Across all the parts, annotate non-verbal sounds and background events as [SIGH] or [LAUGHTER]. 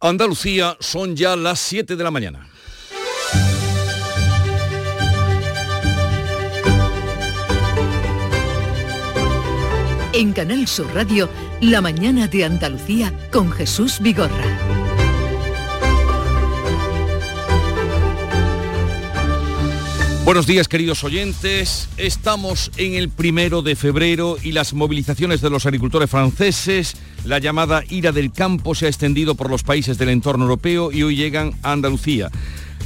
Andalucía son ya las 7 de la mañana. En Canal Sur Radio, La mañana de Andalucía con Jesús Vigorra. Buenos días queridos oyentes, estamos en el primero de febrero y las movilizaciones de los agricultores franceses, la llamada ira del campo se ha extendido por los países del entorno europeo y hoy llegan a Andalucía.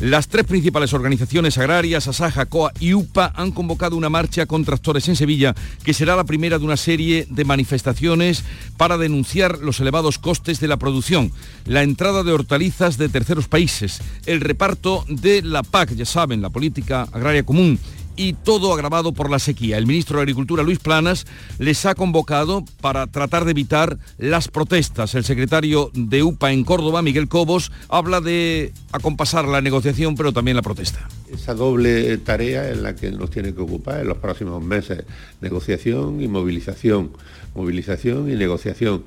Las tres principales organizaciones agrarias, Asaja, COA y UPA, han convocado una marcha con tractores en Sevilla, que será la primera de una serie de manifestaciones para denunciar los elevados costes de la producción, la entrada de hortalizas de terceros países, el reparto de la PAC, ya saben, la política agraria común, y todo agravado por la sequía. El ministro de Agricultura, Luis Planas, les ha convocado para tratar de evitar las protestas. El secretario de UPA en Córdoba, Miguel Cobos, habla de acompasar la negociación, pero también la protesta. Esa doble tarea en la que nos tiene que ocupar en los próximos meses, negociación y movilización, movilización y negociación.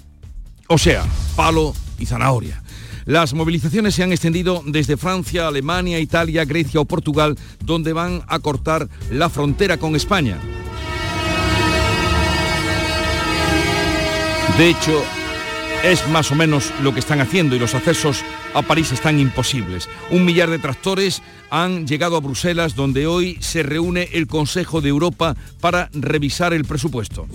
O sea, palo y zanahoria. Las movilizaciones se han extendido desde Francia, Alemania, Italia, Grecia o Portugal, donde van a cortar la frontera con España. De hecho, es más o menos lo que están haciendo y los accesos a París están imposibles. Un millar de tractores han llegado a Bruselas donde hoy se reúne el Consejo de Europa para revisar el presupuesto.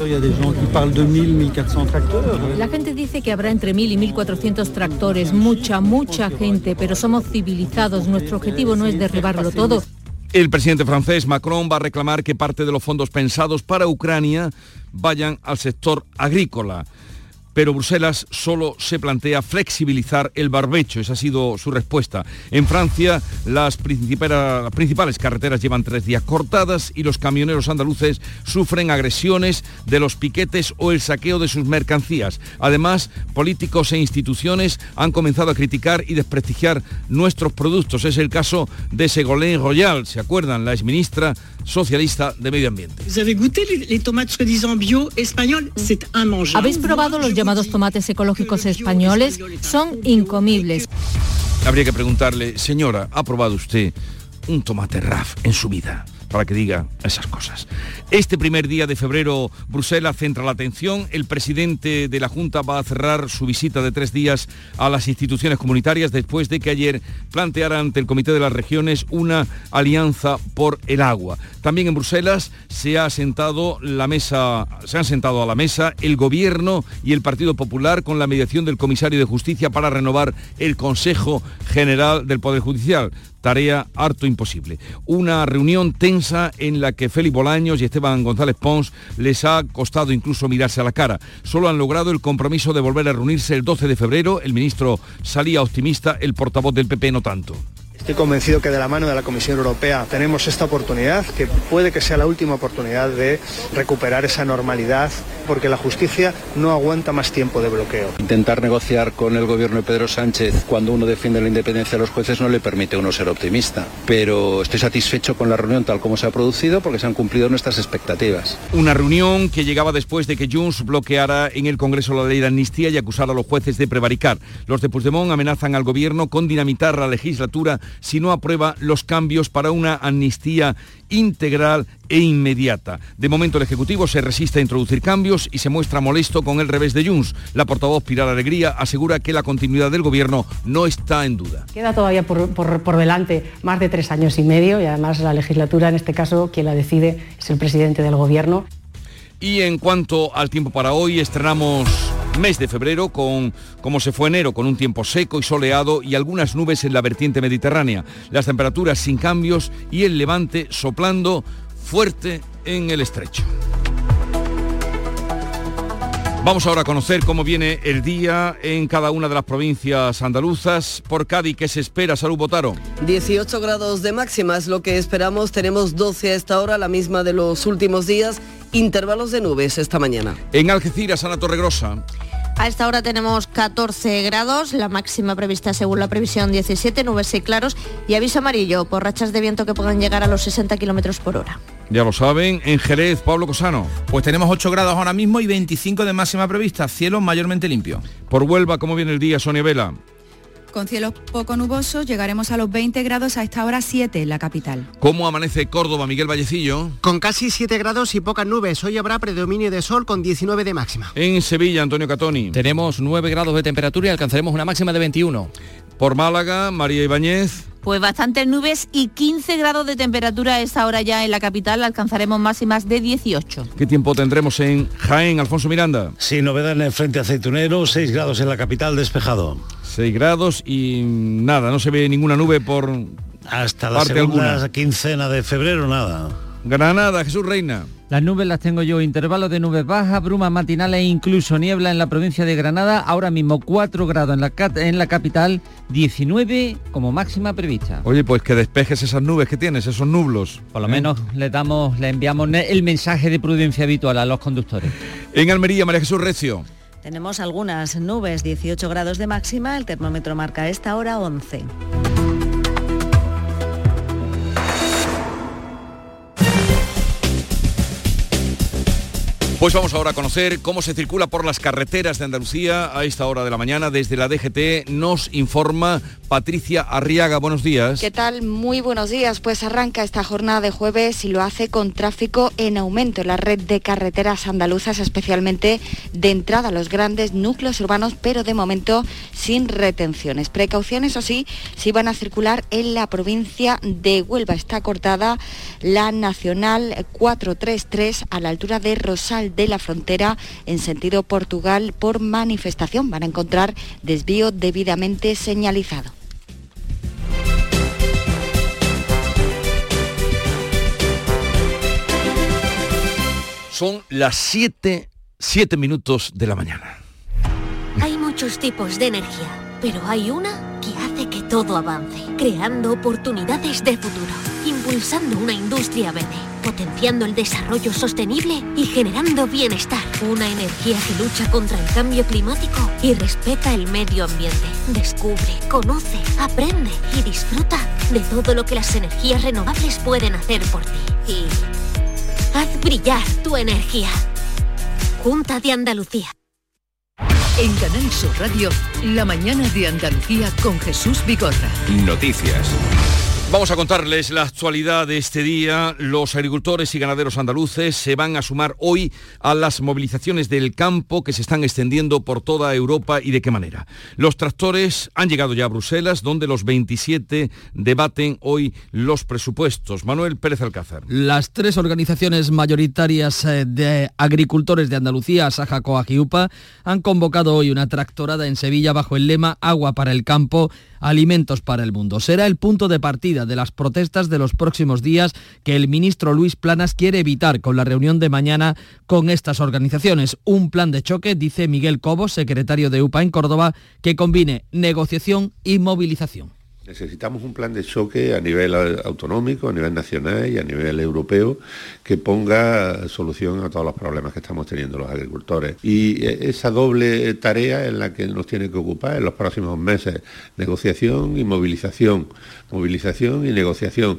La gente dice que habrá entre 1.000 y 1.400 tractores, mucha, mucha gente, pero somos civilizados, nuestro objetivo no es derribarlo todo. El presidente francés Macron va a reclamar que parte de los fondos pensados para Ucrania vayan al sector agrícola pero Bruselas solo se plantea flexibilizar el barbecho, esa ha sido su respuesta. En Francia las, principales carreteras llevan tres días cortadas y los camioneros andaluces sufren agresiones de los piquetes o el saqueo de sus mercancías. Además, políticos e instituciones han comenzado a criticar y desprestigiar nuestros productos. Es el caso de Segolén Royal, ¿se acuerdan? La exministra socialista de Medio Ambiente. ¿Habéis probado los llamados tomates ecológicos españoles? Son incomibles. Habría que preguntarle, señora, ¿ha probado usted un tomate RAF en su vida? Para que diga esas cosas. Este primer día de febrero, Bruselas centra la atención. El presidente de la Junta va a cerrar su visita de tres días a las instituciones comunitarias después de que ayer planteara ante el Comité de las Regiones una alianza por el agua. También en Bruselas se ha sentado la mesa, se han sentado a la mesa el Gobierno y el Partido Popular con la mediación del Comisario de Justicia para renovar el Consejo General del Poder Judicial tarea harto imposible. Una reunión tensa en la que Félix Bolaños y Esteban González Pons les ha costado incluso mirarse a la cara. Solo han logrado el compromiso de volver a reunirse el 12 de febrero. El ministro salía optimista, el portavoz del PP no tanto. Estoy convencido que de la mano de la Comisión Europea tenemos esta oportunidad, que puede que sea la última oportunidad de recuperar esa normalidad, porque la justicia no aguanta más tiempo de bloqueo. Intentar negociar con el gobierno de Pedro Sánchez cuando uno defiende la independencia de los jueces no le permite a uno ser optimista. Pero estoy satisfecho con la reunión tal como se ha producido porque se han cumplido nuestras expectativas. Una reunión que llegaba después de que Junts bloqueara en el Congreso la ley de amnistía y acusara a los jueces de prevaricar. Los de Puigdemont amenazan al gobierno con dinamitar la legislatura si no aprueba los cambios para una amnistía integral e inmediata. De momento el Ejecutivo se resiste a introducir cambios y se muestra molesto con el revés de Junts. La portavoz Pilar Alegría asegura que la continuidad del Gobierno no está en duda. Queda todavía por, por delante más de tres años y medio y además la legislatura, en este caso, quien la decide es el presidente del Gobierno. Y en cuanto al tiempo para hoy, estrenamos mes de febrero con, como se fue enero, con un tiempo seco y soleado y algunas nubes en la vertiente mediterránea. Las temperaturas sin cambios y el levante soplando fuerte en el estrecho. Vamos ahora a conocer cómo viene el día en cada una de las provincias andaluzas. Por Cádiz, ¿qué se espera? Salud Botaro. 18 grados de máxima es lo que esperamos. Tenemos 12 a esta hora, la misma de los últimos días. Intervalos de nubes esta mañana. En Algeciras, Ana Torregrosa. A esta hora tenemos 14 grados, la máxima prevista según la previsión 17, nubes y claros y aviso amarillo por rachas de viento que puedan llegar a los 60 kilómetros por hora. Ya lo saben, en Jerez, Pablo Cosano. Pues tenemos 8 grados ahora mismo y 25 de máxima prevista, cielo mayormente limpio. Por Huelva, ¿cómo viene el día, Sonia Vela? Con cielos poco nubosos llegaremos a los 20 grados a esta hora 7 en la capital. ¿Cómo amanece Córdoba, Miguel Vallecillo? Con casi 7 grados y pocas nubes. Hoy habrá predominio de sol con 19 de máxima. En Sevilla, Antonio Catoni. Tenemos 9 grados de temperatura y alcanzaremos una máxima de 21. Por Málaga, María Ibáñez. Pues bastantes nubes y 15 grados de temperatura a esta hora ya en la capital. Alcanzaremos máximas de 18. ¿Qué tiempo tendremos en Jaén, Alfonso Miranda? Sin novedad en el frente aceitunero, 6 grados en la capital despejado. 6 grados y nada, no se ve ninguna nube por Hasta la parte segunda alguna. quincena de febrero, nada. Granada, Jesús Reina. Las nubes las tengo yo, intervalos de nubes bajas, brumas matinales e incluso niebla en la provincia de Granada, ahora mismo 4 grados en la, en la capital, 19 como máxima prevista. Oye, pues que despejes esas nubes que tienes, esos nublos. Por lo menos le damos, le enviamos el mensaje de prudencia habitual a los conductores. En Almería, María Jesús Recio. Tenemos algunas nubes, 18 grados de máxima, el termómetro marca esta hora 11. Pues vamos ahora a conocer cómo se circula por las carreteras de Andalucía a esta hora de la mañana. Desde la DGT nos informa Patricia Arriaga. Buenos días. ¿Qué tal? Muy buenos días. Pues arranca esta jornada de jueves y lo hace con tráfico en aumento en la red de carreteras andaluzas, especialmente de entrada a los grandes núcleos urbanos, pero de momento sin retenciones. Precauciones, o sí, si van a circular en la provincia de Huelva. Está cortada la Nacional 433 a la altura de Rosal de la Frontera en sentido Portugal por manifestación. Van a encontrar desvío debidamente señalizado. Son las 7, 7 minutos de la mañana. Hay muchos tipos de energía, pero hay una que hace que todo avance, creando oportunidades de futuro, impulsando una industria verde, potenciando el desarrollo sostenible y generando bienestar. Una energía que lucha contra el cambio climático y respeta el medio ambiente. Descubre, conoce, aprende y disfruta de todo lo que las energías renovables pueden hacer por ti. Y haz brillar tu energía. Junta de Andalucía. En Canal Sur Radio, la mañana de Andalucía con Jesús Vigorra. Noticias. Vamos a contarles la actualidad de este día. Los agricultores y ganaderos andaluces se van a sumar hoy a las movilizaciones del campo que se están extendiendo por toda Europa y de qué manera. Los tractores han llegado ya a Bruselas, donde los 27 debaten hoy los presupuestos. Manuel Pérez Alcázar. Las tres organizaciones mayoritarias eh, de agricultores de Andalucía, Saja, Coag y UPA, han convocado hoy una tractorada en Sevilla bajo el lema Agua para el campo, alimentos para el mundo. Será el punto de partida de las protestas de los próximos días que el ministro Luis Planas quiere evitar con la reunión de mañana con estas organizaciones. Un plan de choque, dice Miguel Cobos, secretario de UPA en Córdoba, que combine negociación y movilización. Necesitamos un plan de choque a nivel eh, autonómico, a nivel nacional y a nivel europeo que ponga solución a todos los problemas que estamos teniendo los agricultores. Y eh, esa doble tarea en la que nos tiene que ocupar en los próximos meses, negociación y movilización, movilización y negociación.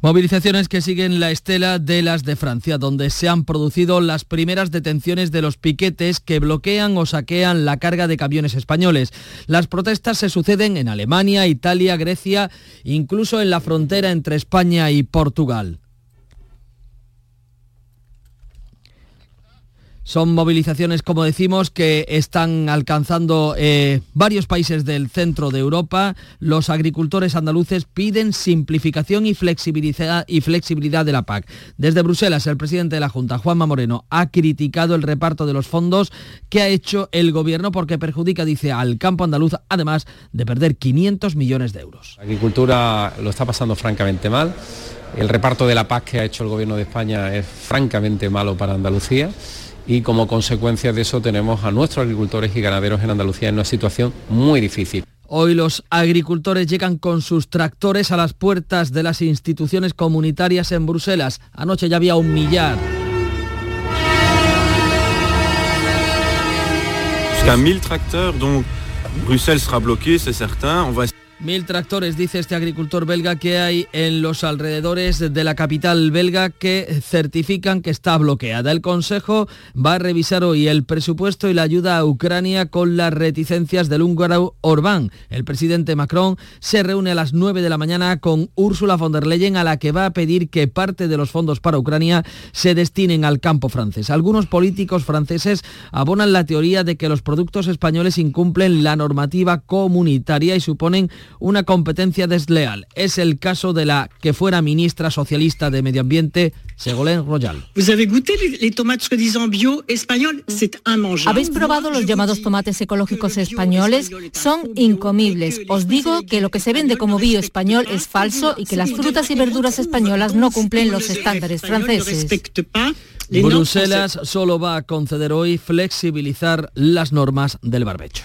Movilizaciones que siguen la estela de las de Francia, donde se han producido las primeras detenciones de los piquetes que bloquean o saquean la carga de camiones españoles. Las protestas se suceden en Alemania, Italia, Grecia, incluso en la frontera entre España y Portugal. Son movilizaciones, como decimos, que están alcanzando eh, varios países del centro de Europa. Los agricultores andaluces piden simplificación y flexibilidad, de la PAC. Desde Bruselas, el presidente de la Junta, Juanma Moreno, ha criticado el reparto de los fondos que ha hecho el gobierno porque perjudica, dice, al campo andaluz, además de perder 500 millones de euros. La agricultura lo está pasando francamente mal. El reparto de la PAC que ha hecho el gobierno de España es francamente malo para Andalucía y como consecuencia de eso tenemos a nuestros agricultores y ganaderos en Andalucía en una situación muy difícil. Hoy los agricultores llegan con sus tractores a las puertas de las instituciones comunitarias en Bruselas. Anoche ya había un millar. Jusqu'à 1000 tracteurs, donc Bruxelles sera bloquée, c'est certain. On va Mil tractores, dice este agricultor belga, que hay en los alrededores de la capital belga que certifican que está bloqueada. El Consejo va a revisar hoy el presupuesto y la ayuda a Ucrania con las reticencias del húngaro Orbán. El presidente Macron se reúne a las 9 de la mañana con Ursula von der Leyen, a la que va a pedir que parte de los fondos para Ucrania se destinen al campo francés. Algunos políticos franceses abonan la teoría de que los productos españoles incumplen la normativa comunitaria y suponen una competencia desleal. Es el caso de la que fuera ministra socialista de Medio Ambiente, Ségolène Royal. ¿Habéis probado los llamados tomates ecológicos españoles? Son incomibles. Os digo que lo que se vende como bio español es falso y que las frutas y verduras españolas no cumplen los estándares franceses. Bruselas solo va a conceder hoy flexibilizar las normas del barbecho.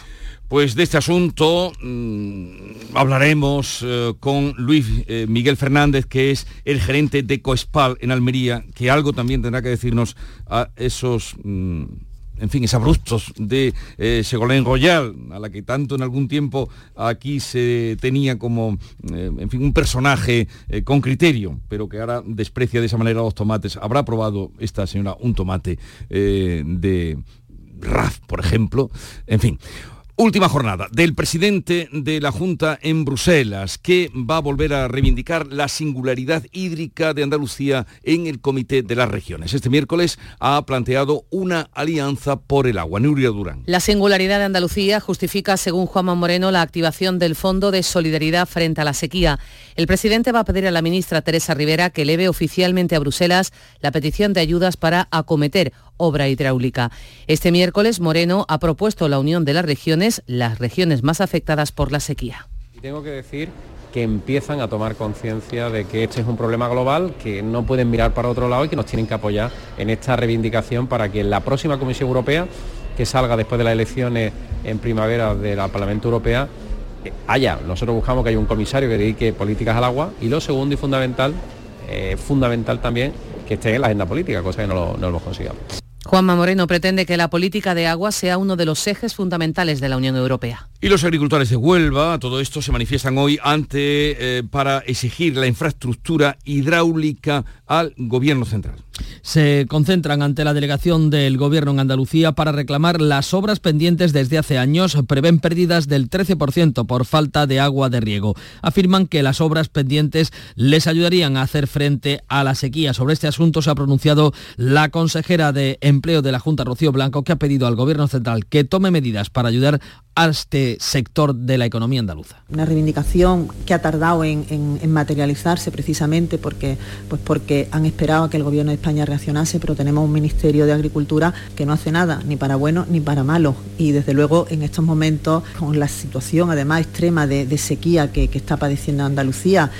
Pues de este asunto mmm, hablaremos eh, con Luis eh, Miguel Fernández, que es el gerente de Coespal en Almería, que algo también tendrá que decirnos a esos... Mmm, en fin, es abruptos de eh, Royal, a la que tanto en algún tiempo aquí se tenía como, eh, en fin, un personaje con criterio, pero que ahora desprecia de esa manera los tomates. ¿Habrá probado esta señora un tomate de RAF, por ejemplo? En fin. Última jornada del presidente de la Junta en Bruselas, que va a volver a reivindicar la singularidad hídrica de Andalucía en el Comité de las Regiones. Este miércoles ha planteado una alianza por el agua. Nuria Durán. La singularidad de Andalucía justifica, según Juanma Moreno, la activación del Fondo de Solidaridad frente a la sequía. El presidente va a pedir a la ministra Teresa Rivera que eleve oficialmente a Bruselas la petición de ayudas para acometer obra hidráulica. Este miércoles Moreno ha propuesto la unión de las regiones, las regiones más afectadas por la sequía. Tengo que decir que empiezan a tomar conciencia de que este es un problema global, que no pueden mirar para otro lado y que nos tienen que apoyar en esta reivindicación para que la próxima Comisión Europea, que salga después de las elecciones en primavera del Parlamento Europeo, haya. Nosotros buscamos que haya un comisario que dedique políticas al agua y lo segundo y fundamental, eh, fundamental también, que esté en la agenda política, cosa que no lo, no lo hemos conseguido. Juanma Moreno pretende que la política de agua sea uno de los ejes fundamentales de la Unión Europea. Y los agricultores de Huelva, todo esto se manifiestan hoy ante eh, para exigir la infraestructura hidráulica al gobierno central. Se concentran ante la delegación del gobierno en Andalucía para reclamar las obras pendientes desde hace años. Prevén pérdidas del 13% por falta de agua de riego. Afirman que las obras pendientes les ayudarían a hacer frente a la sequía. Sobre este asunto se ha pronunciado la consejera de Empleo de la Junta, Rocío Blanco, que ha pedido al gobierno central que tome medidas para ayudar a este sector de la economía andaluza. Una reivindicación que ha tardado en, materializarse precisamente porque, pues porque han esperado a que el Gobierno de España reaccionase, pero tenemos un Ministerio de Agricultura que no hace nada, ni para bueno ni para malo. Y desde luego en estos momentos, con la situación además extrema de, sequía que está padeciendo Andalucía,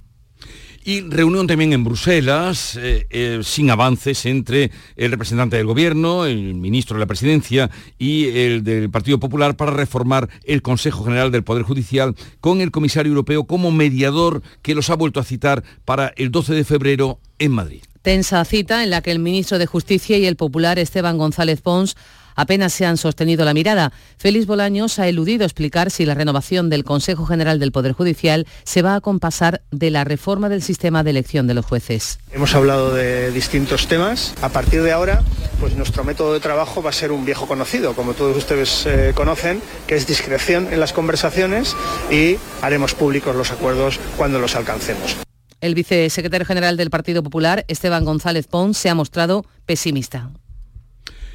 y reunión también en Bruselas, eh, eh, sin avances entre el representante del Gobierno, el ministro de la Presidencia y el del Partido Popular para reformar el Consejo General del Poder Judicial con el comisario europeo como mediador que los ha vuelto a citar para el 12 de febrero en Madrid. Tensa cita en la que el ministro de Justicia y el popular Esteban González Pons apenas se han sostenido la mirada. Félix Bolaños ha eludido explicar si la renovación del Consejo General del Poder Judicial se va a compasar de la reforma del sistema de elección de los jueces. Hemos hablado de distintos temas. A partir de ahora, pues nuestro método de trabajo va a ser un viejo conocido, como todos ustedes eh, conocen, que es discreción en las conversaciones y haremos públicos los acuerdos cuando los alcancemos. El vicesecretario general del Partido Popular, Esteban González Pons, se ha mostrado pesimista.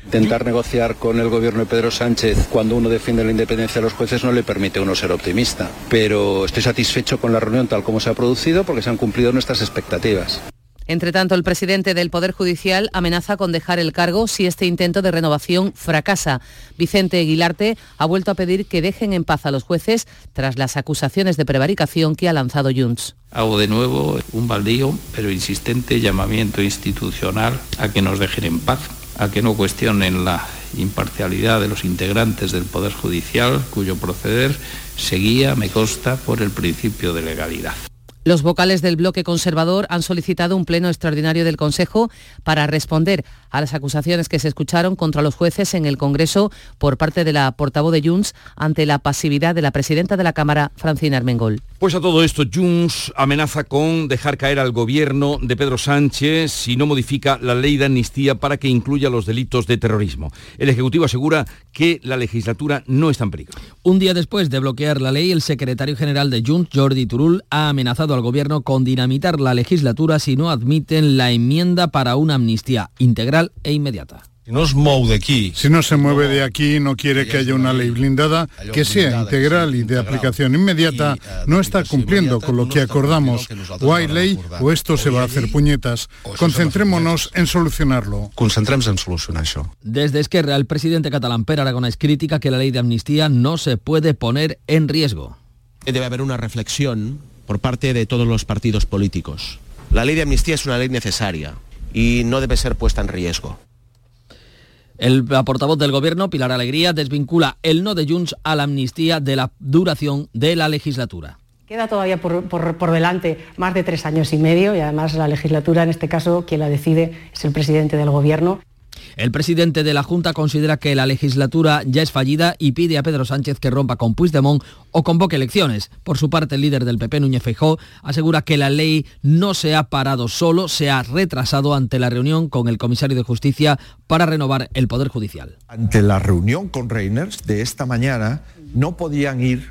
Intentar negociar con el gobierno de Pedro Sánchez cuando uno defiende la independencia de los jueces no le permite a uno ser optimista. Pero estoy satisfecho con la reunión tal como se ha producido porque se han cumplido nuestras expectativas. Entre tanto, el presidente del Poder Judicial amenaza con dejar el cargo si este intento de renovación fracasa. Vicente Aguilarte ha vuelto a pedir que dejen en paz a los jueces tras las acusaciones de prevaricación que ha lanzado Junts. Hago de nuevo un baldío, pero insistente llamamiento institucional a que nos dejen en paz a que no cuestionen la imparcialidad de los integrantes del Poder Judicial, cuyo proceder seguía, me consta, por el principio de legalidad. Los vocales del bloque conservador han solicitado un pleno extraordinario del Consejo para responder a las acusaciones que se escucharon contra los jueces en el Congreso por parte de la portavoz de Junts ante la pasividad de la presidenta de la Cámara, Francina Armengol. Pues a todo esto, Junts amenaza con dejar caer al gobierno de Pedro Sánchez si no modifica la ley de amnistía para que incluya los delitos de terrorismo. El Ejecutivo asegura que la legislatura no está en peligro. Un día después de bloquear la ley, el secretario general de Junts, Jordi Turul, ha amenazado al gobierno con dinamitar la legislatura si no admiten la enmienda para una amnistía integral e inmediata. Si no Si no se mueve de aquí, no quiere que haya una ley blindada que sea integral y de aplicación inmediata, no está cumpliendo con lo que acordamos. O hay ley o esto se va a hacer puñetas. Concentrémonos en solucionarlo. Concentremos en solucionar eso. Desde Esquerra, el presidente catalán Per Aragonés crítica que la ley de amnistía no se puede poner en riesgo. Debe haber una reflexión por parte de todos los partidos políticos. La ley de amnistía es una ley necesaria y no debe ser puesta en riesgo. El portavoz del Gobierno, Pilar Alegría, desvincula el no de Junts a la amnistía de la duración de la legislatura. Queda todavía por, por, delante más de tres años y medio y además la legislatura, en este caso, quien la decide es el presidente del Gobierno. El presidente de la Junta considera que la legislatura ya es fallida y pide a Pedro Sánchez que rompa con Puigdemont o convoque elecciones. Por su parte, el líder del PP, Núñez Feijóo, asegura que la ley no se ha parado solo, se ha retrasado ante la reunión con el comisario de Justicia para renovar el Poder Judicial. Ante la reunión con Reiners de esta mañana, no podían ir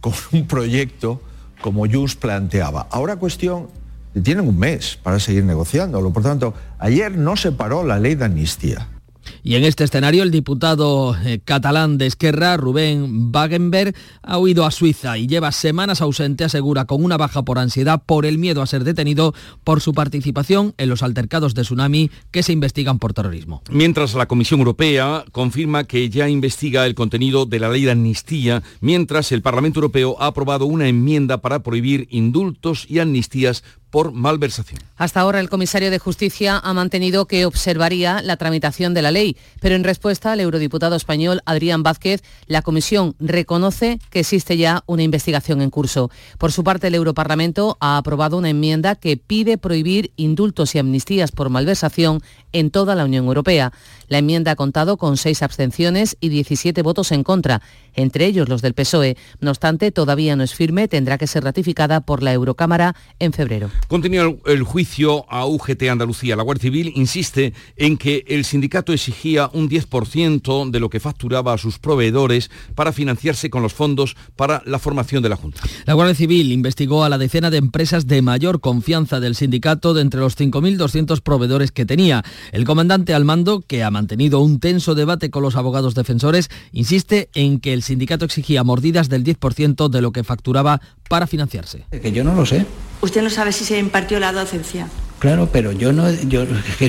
con un proyecto como Jus planteaba. Ahora cuestión tienen un mes para seguir negociándolo. Por tanto, ayer no se paró la ley de amnistía. Y en este escenario, el diputado eh, catalán de Esquerra, Rubén Wagenberg, ha huido a Suiza y lleva semanas ausente, asegura, con una baja por ansiedad por el miedo a ser detenido por su participación en los altercados de tsunami que se investigan por terrorismo. Mientras la Comisión Europea confirma que ya investiga el contenido de la ley de amnistía, mientras el Parlamento Europeo ha aprobado una enmienda para prohibir indultos y amnistías por malversación. Hasta ahora el comisario de Justicia ha mantenido que observaría la tramitación de la ley, pero en respuesta al eurodiputado español Adrián Vázquez, la comisión reconoce que existe ya una investigación en curso. Por su parte, el Europarlamento ha aprobado una enmienda que pide prohibir indultos y amnistías por malversación en toda la Unión Europea. La enmienda ha contado con seis abstenciones y 17 votos en contra, entre ellos los del PSOE. No obstante, todavía no es firme, tendrá que ser ratificada por la Eurocámara en febrero. Continúa el juicio a UGT Andalucía. La Guardia Civil insiste en que el sindicato exigía un 10% de lo que facturaba a sus proveedores para financiarse con los fondos para la formación de la Junta. La Guardia Civil investigó a la decena de empresas de mayor confianza del sindicato de entre los 5.200 proveedores que tenía. El comandante al mando, que ha mantenido un tenso debate con los abogados defensores, insiste en que el sindicato exigía mordidas del 10% de lo que facturaba para financiarse. Que yo no lo sé. Usted no sabe si se impartió la docencia. Claro, pero yo no, yo,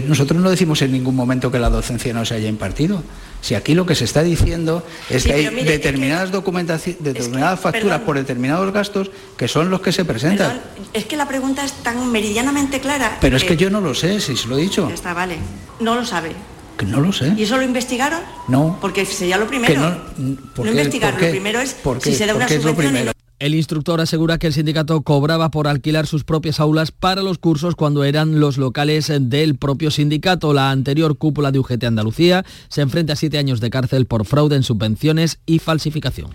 nosotros no decimos en ningún momento que la docencia no se haya impartido. Si aquí lo que se está diciendo es que hay determinadas documentaciones, determinadas facturas por determinados gastos que son los que se presentan. es que la pregunta es tan meridianamente clara. Pero es que yo no lo sé, si se lo he dicho. está, vale. No lo sabe. Que no lo sé. ¿Y eso lo investigaron? No. Porque sería lo primero. no, no investigaron. Lo primero es si se da una subvención. El instructor asegura que el sindicato cobraba por alquilar sus propias aulas para los cursos cuando eran los locales del propio sindicato. La anterior cúpula de UGT Andalucía se enfrenta a siete años de cárcel por fraude en subvenciones y falsificación.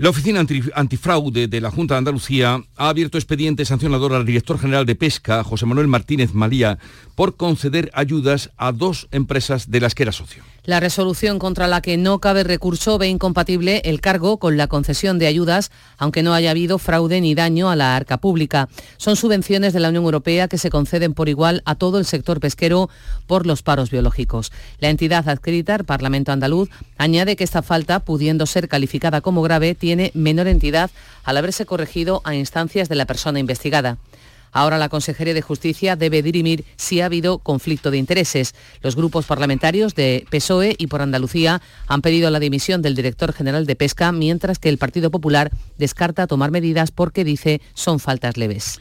La Oficina Antifraude de la Junta de Andalucía ha abierto expediente sancionador al director general de Pesca, José Manuel Martínez Malía, por conceder ayudas a dos empresas de las que era socio. La resolución contra la que no cabe recurso ve incompatible el cargo con la concesión de ayudas, aunque no haya habido fraude ni daño a la arca pública. Son subvenciones de la Unión Europea que se conceden por igual a todo el sector pesquero por los paros biológicos. La entidad adscrita al Parlamento andaluz añade que esta falta, pudiendo ser calificada como grave, tiene menor entidad al haberse corregido a instancias de la persona investigada. Ahora la Consejería de Justicia debe dirimir si ha habido conflicto de intereses. Los grupos parlamentarios de PSOE y por Andalucía han pedido la dimisión del director general de Pesca, mientras que el Partido Popular descarta tomar medidas porque dice son faltas leves.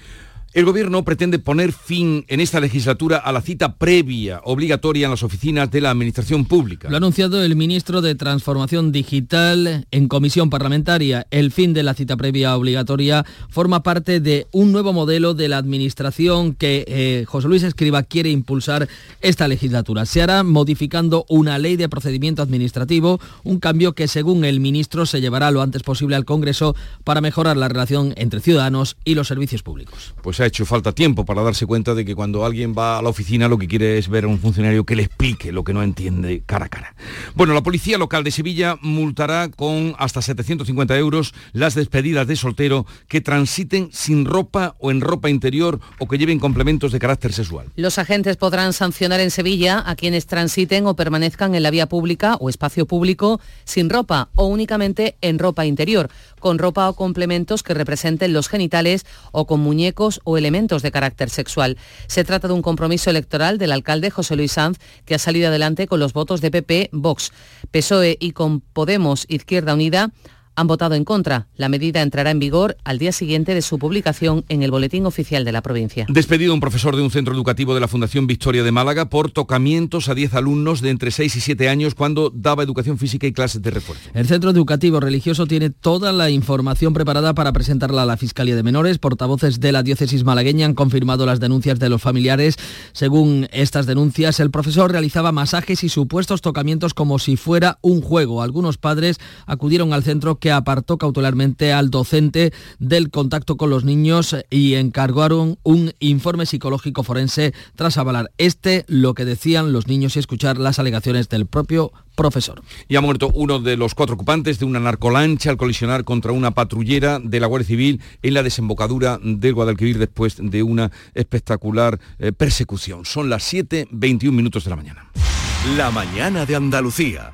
El Gobierno pretende poner fin en esta legislatura a la cita previa obligatoria en las oficinas de la Administración Pública. Lo ha anunciado el ministro de Transformación Digital en comisión parlamentaria. El fin de la cita previa obligatoria forma parte de un nuevo modelo de la Administración que eh, José Luis Escriba quiere impulsar esta legislatura. Se hará modificando una ley de procedimiento administrativo, un cambio que según el ministro se llevará lo antes posible al Congreso para mejorar la relación entre ciudadanos y los servicios públicos. Pues ha hecho falta tiempo para darse cuenta de que cuando alguien va a la oficina lo que quiere es ver a un funcionario que le explique lo que no entiende cara a cara. Bueno, la Policía Local de Sevilla multará con hasta 750 euros las despedidas de soltero que transiten sin ropa o en ropa interior o que lleven complementos de carácter sexual. Los agentes podrán sancionar en Sevilla a quienes transiten o permanezcan en la vía pública o espacio público sin ropa o únicamente en ropa interior, con ropa o complementos que representen los genitales o con muñecos o elementos de carácter sexual. Se trata de un compromiso electoral del alcalde José Luis Sanz que ha salido adelante con los votos de PP, Vox, PSOE y con Podemos Izquierda Unida han votado en contra. La medida entrará en vigor al día siguiente de su publicación en el Boletín Oficial de la provincia. Despedido un profesor de un centro educativo de la Fundación Victoria de Málaga por tocamientos a 10 alumnos de entre 6 y 7 años cuando daba educación física y clases de refuerzo. El centro educativo religioso tiene toda la información preparada para presentarla a la Fiscalía de Menores. Portavoces de la diócesis malagueña han confirmado las denuncias de los familiares. Según estas denuncias, el profesor realizaba masajes y supuestos tocamientos como si fuera un juego. Algunos padres acudieron al centro que apartó cautelarmente al docente del contacto con los niños y encargaron un informe psicológico forense tras avalar este lo que decían los niños y escuchar las alegaciones del propio profesor. Y ha muerto uno de los cuatro ocupantes de una narcolancha al colisionar contra una patrullera de la Guardia Civil en la desembocadura del Guadalquivir después de una espectacular eh, persecución. Son las 7.21 minutos de la mañana. La mañana de Andalucía.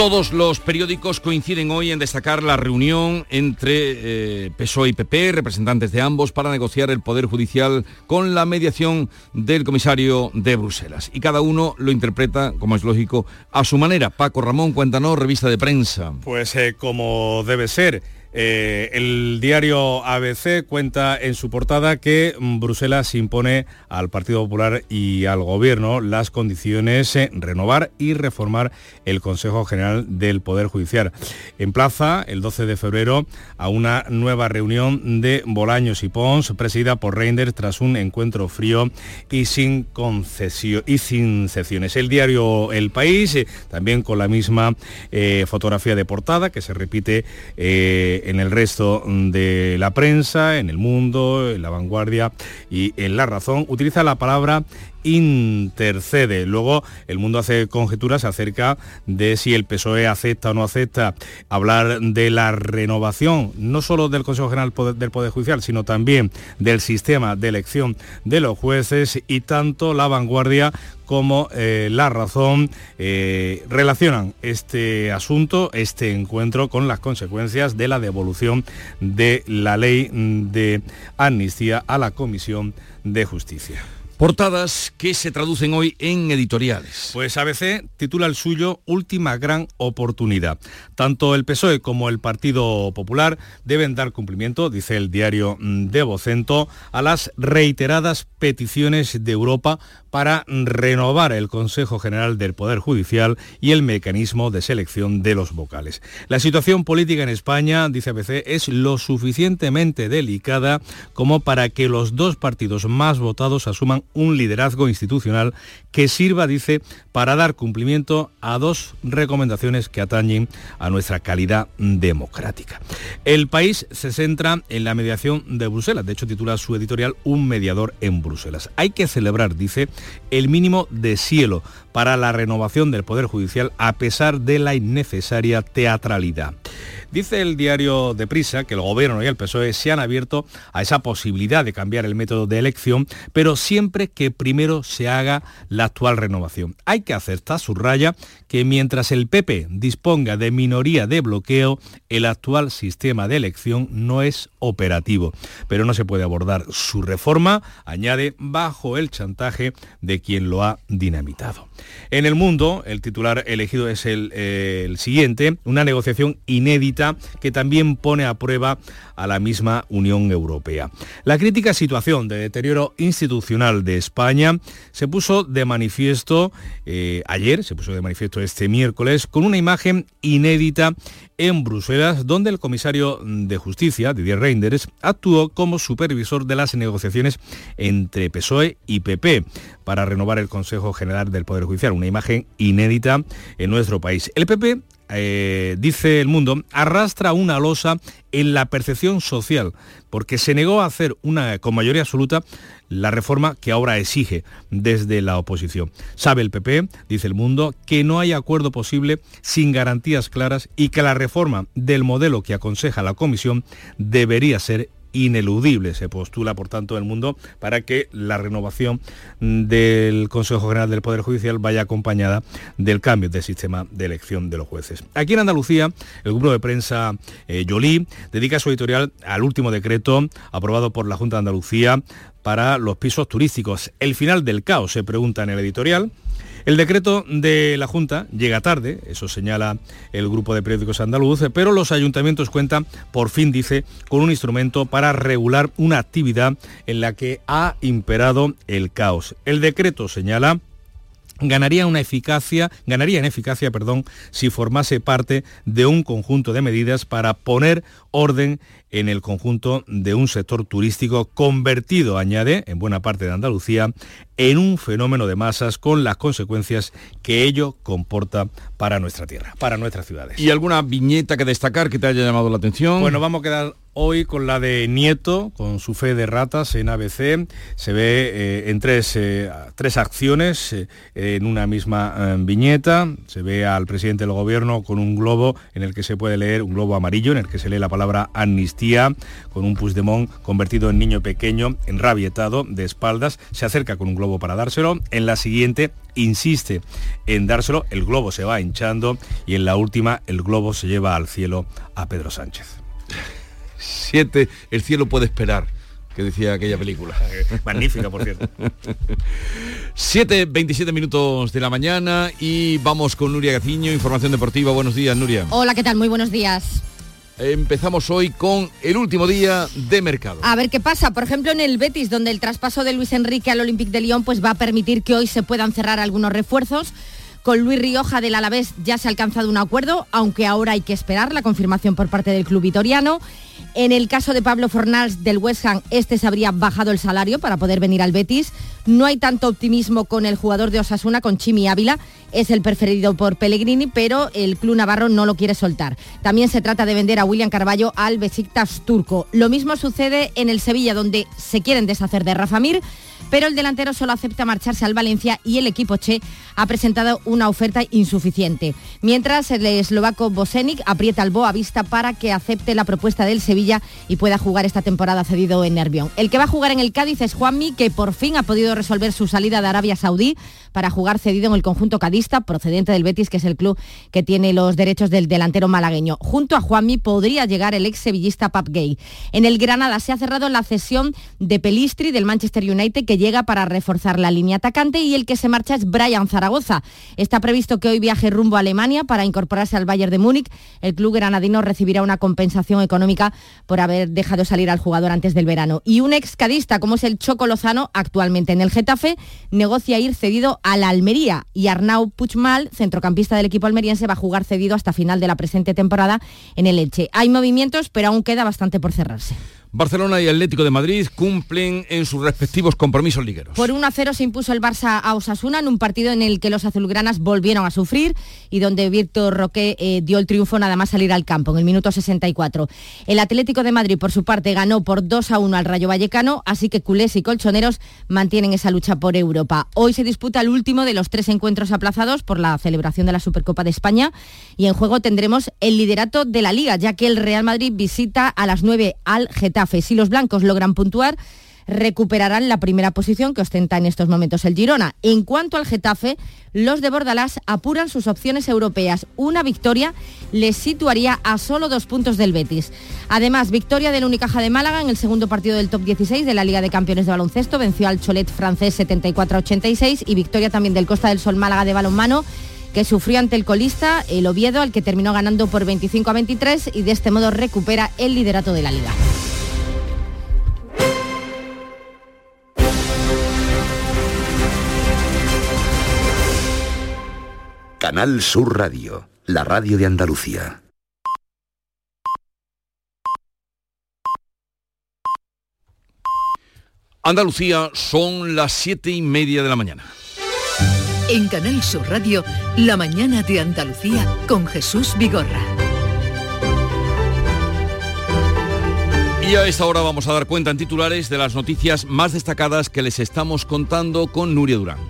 Todos los periódicos coinciden hoy en destacar la reunión entre eh, PSOE y PP, representantes de ambos, para negociar el Poder Judicial con la mediación del comisario de Bruselas. Y cada uno lo interpreta, como es lógico, a su manera. Paco Ramón, cuéntanos, revista de prensa. Pues eh, como debe ser. Eh, el diario ABC cuenta en su portada que Bruselas impone al Partido Popular y al Gobierno las condiciones en renovar y reformar el Consejo General del Poder Judicial. Emplaza el 12 de febrero a una nueva reunión de Bolaños y Pons, presidida por Reinders tras un encuentro frío y sin secciones. El diario El País, eh, también con la misma eh, fotografía de portada que se repite en el resto de la prensa, en el mundo, en la vanguardia y en la razón, utiliza la palabra intercede. Luego el mundo hace conjeturas acerca de si el PSOE acepta o no acepta hablar de la renovación, no solo del Consejo General del Poder Judicial, sino también del sistema de elección de los jueces y tanto la vanguardia como eh, la razón eh, relacionan este asunto, este encuentro, con las consecuencias de la devolución de la ley de amnistía a la Comisión de Justicia. Portadas que se traducen hoy en editoriales. Pues ABC titula el suyo Última gran oportunidad. Tanto el PSOE como el Partido Popular deben dar cumplimiento, dice el diario de Vocento, a las reiteradas peticiones de Europa para renovar el Consejo General del Poder Judicial y el mecanismo de selección de los vocales. La situación política en España, dice ABC, es lo suficientemente delicada como para que los dos partidos más votados asuman un liderazgo institucional que sirva, dice, para dar cumplimiento a dos recomendaciones que atañen a nuestra calidad democrática. El país se centra en la mediación de Bruselas, de hecho titula su editorial Un mediador en Bruselas. Hay que celebrar, dice, el mínimo de cielo para la renovación del Poder Judicial a pesar de la innecesaria teatralidad. Dice el diario de Prisa que el gobierno y el PSOE se han abierto a esa posibilidad de cambiar el método de elección, pero siempre que primero se haga la actual renovación. Hay que aceptar, subraya, que mientras el PP disponga de minoría de bloqueo, el actual sistema de elección no es operativo. Pero no se puede abordar su reforma, añade, bajo el chantaje de quien lo ha dinamitado. En el mundo, el titular elegido es el, eh, el siguiente, una negociación inédita que también pone a prueba a la misma Unión Europea. La crítica situación de deterioro institucional de España se puso de manifiesto eh, ayer, se puso de manifiesto este miércoles, con una imagen inédita en Bruselas, donde el comisario de Justicia, Didier Reinders, actuó como supervisor de las negociaciones entre PSOE y PP para renovar el Consejo General del Poder Judicial, una imagen inédita en nuestro país. El PP eh, dice el mundo, arrastra una losa en la percepción social, porque se negó a hacer una, con mayoría absoluta la reforma que ahora exige desde la oposición. Sabe el PP, dice el mundo, que no hay acuerdo posible sin garantías claras y que la reforma del modelo que aconseja la Comisión debería ser ineludible. Se postula, por tanto, el mundo para que la renovación del Consejo General del Poder Judicial vaya acompañada del cambio del sistema de elección de los jueces. Aquí en Andalucía, el grupo de prensa eh, Yolí dedica su editorial al último decreto aprobado por la Junta de Andalucía para los pisos turísticos. El final del caos, se pregunta en el editorial. El decreto de la Junta llega tarde, eso señala el grupo de periódicos andaluz, pero los ayuntamientos cuentan, por fin dice, con un instrumento para regular una actividad en la que ha imperado el caos. El decreto señala ganaría una eficacia, ganaría en eficacia, perdón, si formase parte de un conjunto de medidas para poner orden en el conjunto de un sector turístico convertido, añade, en buena parte de Andalucía, en un fenómeno de masas con las consecuencias que ello comporta para nuestra tierra, para nuestras ciudades. ¿Y alguna viñeta que destacar que te haya llamado la atención? Bueno, vamos a quedar hoy con la de Nieto, con su fe de ratas en ABC. Se ve eh, en tres, eh, tres acciones eh, en una misma viñeta. Se ve al presidente del gobierno con un globo en el que se puede leer, un globo amarillo en el que se lee la palabra amnistía, con un Puigdemont convertido en niño pequeño, enrabietado, de espaldas. Se acerca con un globo para dárselo. En la siguiente insiste en dárselo, el globo se va hinchando y en la última el globo se lleva al cielo a Pedro Sánchez. Siete, el cielo puede esperar que decía aquella película. [LAUGHS] Magnífica, por cierto. 7, 27 minutos de la mañana y vamos con Nuria Gaciño, Información Deportiva. Buenos días, Nuria. Hola, ¿qué tal? Muy buenos días. Empezamos hoy con el último día de mercado. A ver qué pasa, por ejemplo en el Betis, donde el traspaso de Luis Enrique al Olympique de Lyon pues va a permitir que hoy se puedan cerrar algunos refuerzos. Con Luis Rioja del Alavés ya se ha alcanzado un acuerdo, aunque ahora hay que esperar la confirmación por parte del club vitoriano. En el caso de Pablo Fornals del West Ham, este se habría bajado el salario para poder venir al Betis. No hay tanto optimismo con el jugador de Osasuna, con Chimi Ávila. Es el preferido por Pellegrini, pero el club navarro no lo quiere soltar. También se trata de vender a William Carballo al Besiktas turco. Lo mismo sucede en el Sevilla, donde se quieren deshacer de Rafa Mir pero el delantero solo acepta marcharse al Valencia y el equipo Che ha presentado una oferta insuficiente. Mientras el eslovaco Bosenic aprieta el Boa Vista para que acepte la propuesta del Sevilla y pueda jugar esta temporada cedido en Nervión. El que va a jugar en el Cádiz es Juanmi, que por fin ha podido resolver su salida de Arabia Saudí para jugar cedido en el conjunto cadista, procedente del Betis, que es el club que tiene los derechos del delantero malagueño. Junto a Juanmi podría llegar el ex sevillista Pap Gay. En el Granada se ha cerrado la cesión de Pelistri del Manchester United, que llega para reforzar la línea atacante, y el que se marcha es Brian Zaragoza. Está previsto que hoy viaje rumbo a Alemania para incorporarse al Bayern de Múnich. El club granadino recibirá una compensación económica por haber dejado salir al jugador antes del verano. Y un ex cadista, como es el Choco Lozano, actualmente en el Getafe, negocia ir cedido a la Almería y Arnau Puchmal, centrocampista del equipo almeriense, va a jugar cedido hasta final de la presente temporada en el Elche. Hay movimientos, pero aún queda bastante por cerrarse. Barcelona y Atlético de Madrid cumplen en sus respectivos compromisos ligueros. Por 1 a 0 se impuso el Barça a Osasuna en un partido en el que los azulgranas volvieron a sufrir y donde Víctor Roque eh, dio el triunfo nada más salir al campo en el minuto 64. El Atlético de Madrid, por su parte, ganó por 2 a 1 al Rayo Vallecano, así que culés y colchoneros mantienen esa lucha por Europa. Hoy se disputa el último de los tres encuentros aplazados por la celebración de la Supercopa de España y en juego tendremos el liderato de la Liga, ya que el Real Madrid visita a las 9 al Si los blancos logran puntuar, recuperarán la primera posición que ostenta en estos momentos el Girona. En cuanto al Getafe, los de Bordalás apuran sus opciones europeas. Una victoria les situaría a solo dos puntos del Betis. Además, victoria del Unicaja de Málaga en el segundo partido del top 16 de la Liga de Campeones de Baloncesto. Venció al Cholet francés 74-86 y victoria también del Costa del Sol Málaga de balonmano que sufrió ante el colista, el Oviedo, al que terminó ganando por 25 a 23 y de este modo recupera el liderato de la liga. Canal Sur Radio, la radio de Andalucía. Andalucía son las siete y media de la mañana. En Canal Sur Radio, la mañana de Andalucía con Jesús Vigorra. Y a esta hora vamos a dar cuenta en titulares de las noticias más destacadas que les estamos contando con Nuria Durán.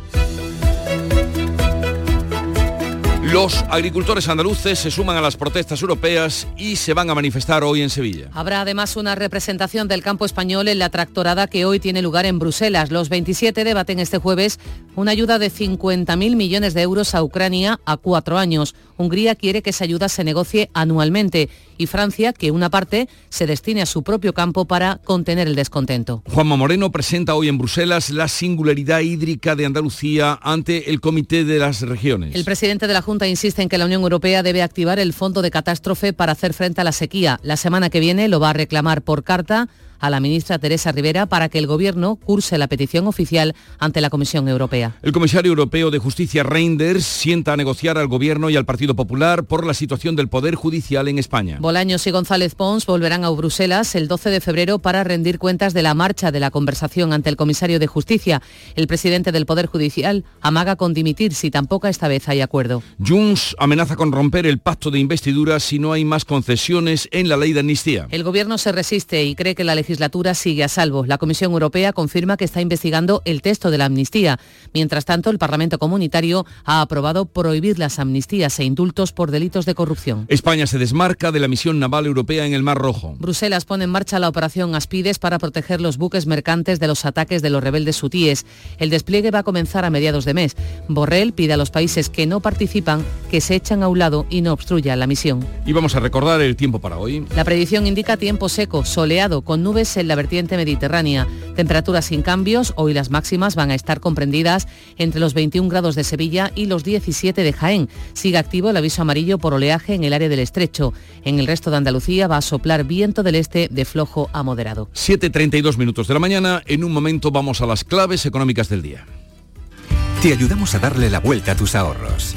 Los agricultores andaluces se suman a las protestas europeas y se van a manifestar hoy en Sevilla. Habrá además una representación del campo español en la tractorada que hoy tiene lugar en Bruselas. Los 27 debaten este jueves una ayuda de 50.000 millones de euros a Ucrania a cuatro años. Hungría quiere que esa ayuda se negocie anualmente y Francia que una parte se destine a su propio campo para contener el descontento. Juanma Moreno presenta hoy en Bruselas la singularidad hídrica de Andalucía ante el Comité de las Regiones. El presidente de la Junta insiste en que la Unión Europea debe activar el fondo de catástrofe para hacer frente a la sequía. La semana que viene lo va a reclamar por carta a la ministra Teresa Rivera para que el Gobierno curse la petición oficial ante la Comisión Europea. El comisario europeo de Justicia Reinders sienta a negociar al Gobierno y al Partido Popular por la situación del Poder Judicial en España. Bolaños y González Pons volverán a Bruselas el 12 de febrero para rendir cuentas de la marcha de la conversación ante el comisario de Justicia. El presidente del Poder Judicial amaga con dimitir si tampoco esta vez hay acuerdo. Junts amenaza con romper el pacto de investidura si no hay más concesiones en la ley de amnistía. El Gobierno se resiste y cree que la legislación legislatura sigue a salvo. La Comisión Europea confirma que está investigando el texto de la amnistía. Mientras tanto, el Parlamento Comunitario ha aprobado prohibir las amnistías e indultos por delitos de corrupción. España se desmarca de la misión naval europea en el Mar Rojo. Bruselas pone en marcha la operación Aspides para proteger los buques mercantes de los ataques de los rebeldes hutíes. El despliegue va a comenzar a mediados de mes. Borrell pide a los países que no participan que se echan a un lado y no obstruyan la misión. Y vamos a recordar el tiempo para hoy. La predicción indica tiempo seco, soleado, con nubes en la vertiente mediterránea. Temperaturas sin cambios, hoy las máximas van a estar comprendidas entre los 21 grados de Sevilla y los 17 de Jaén. Sigue activo el aviso amarillo por oleaje en el área del estrecho. En el resto de Andalucía va a soplar viento del este de flojo a moderado. 7.32 minutos de la mañana, en un momento vamos a las claves económicas del día. Te ayudamos a darle la vuelta a tus ahorros.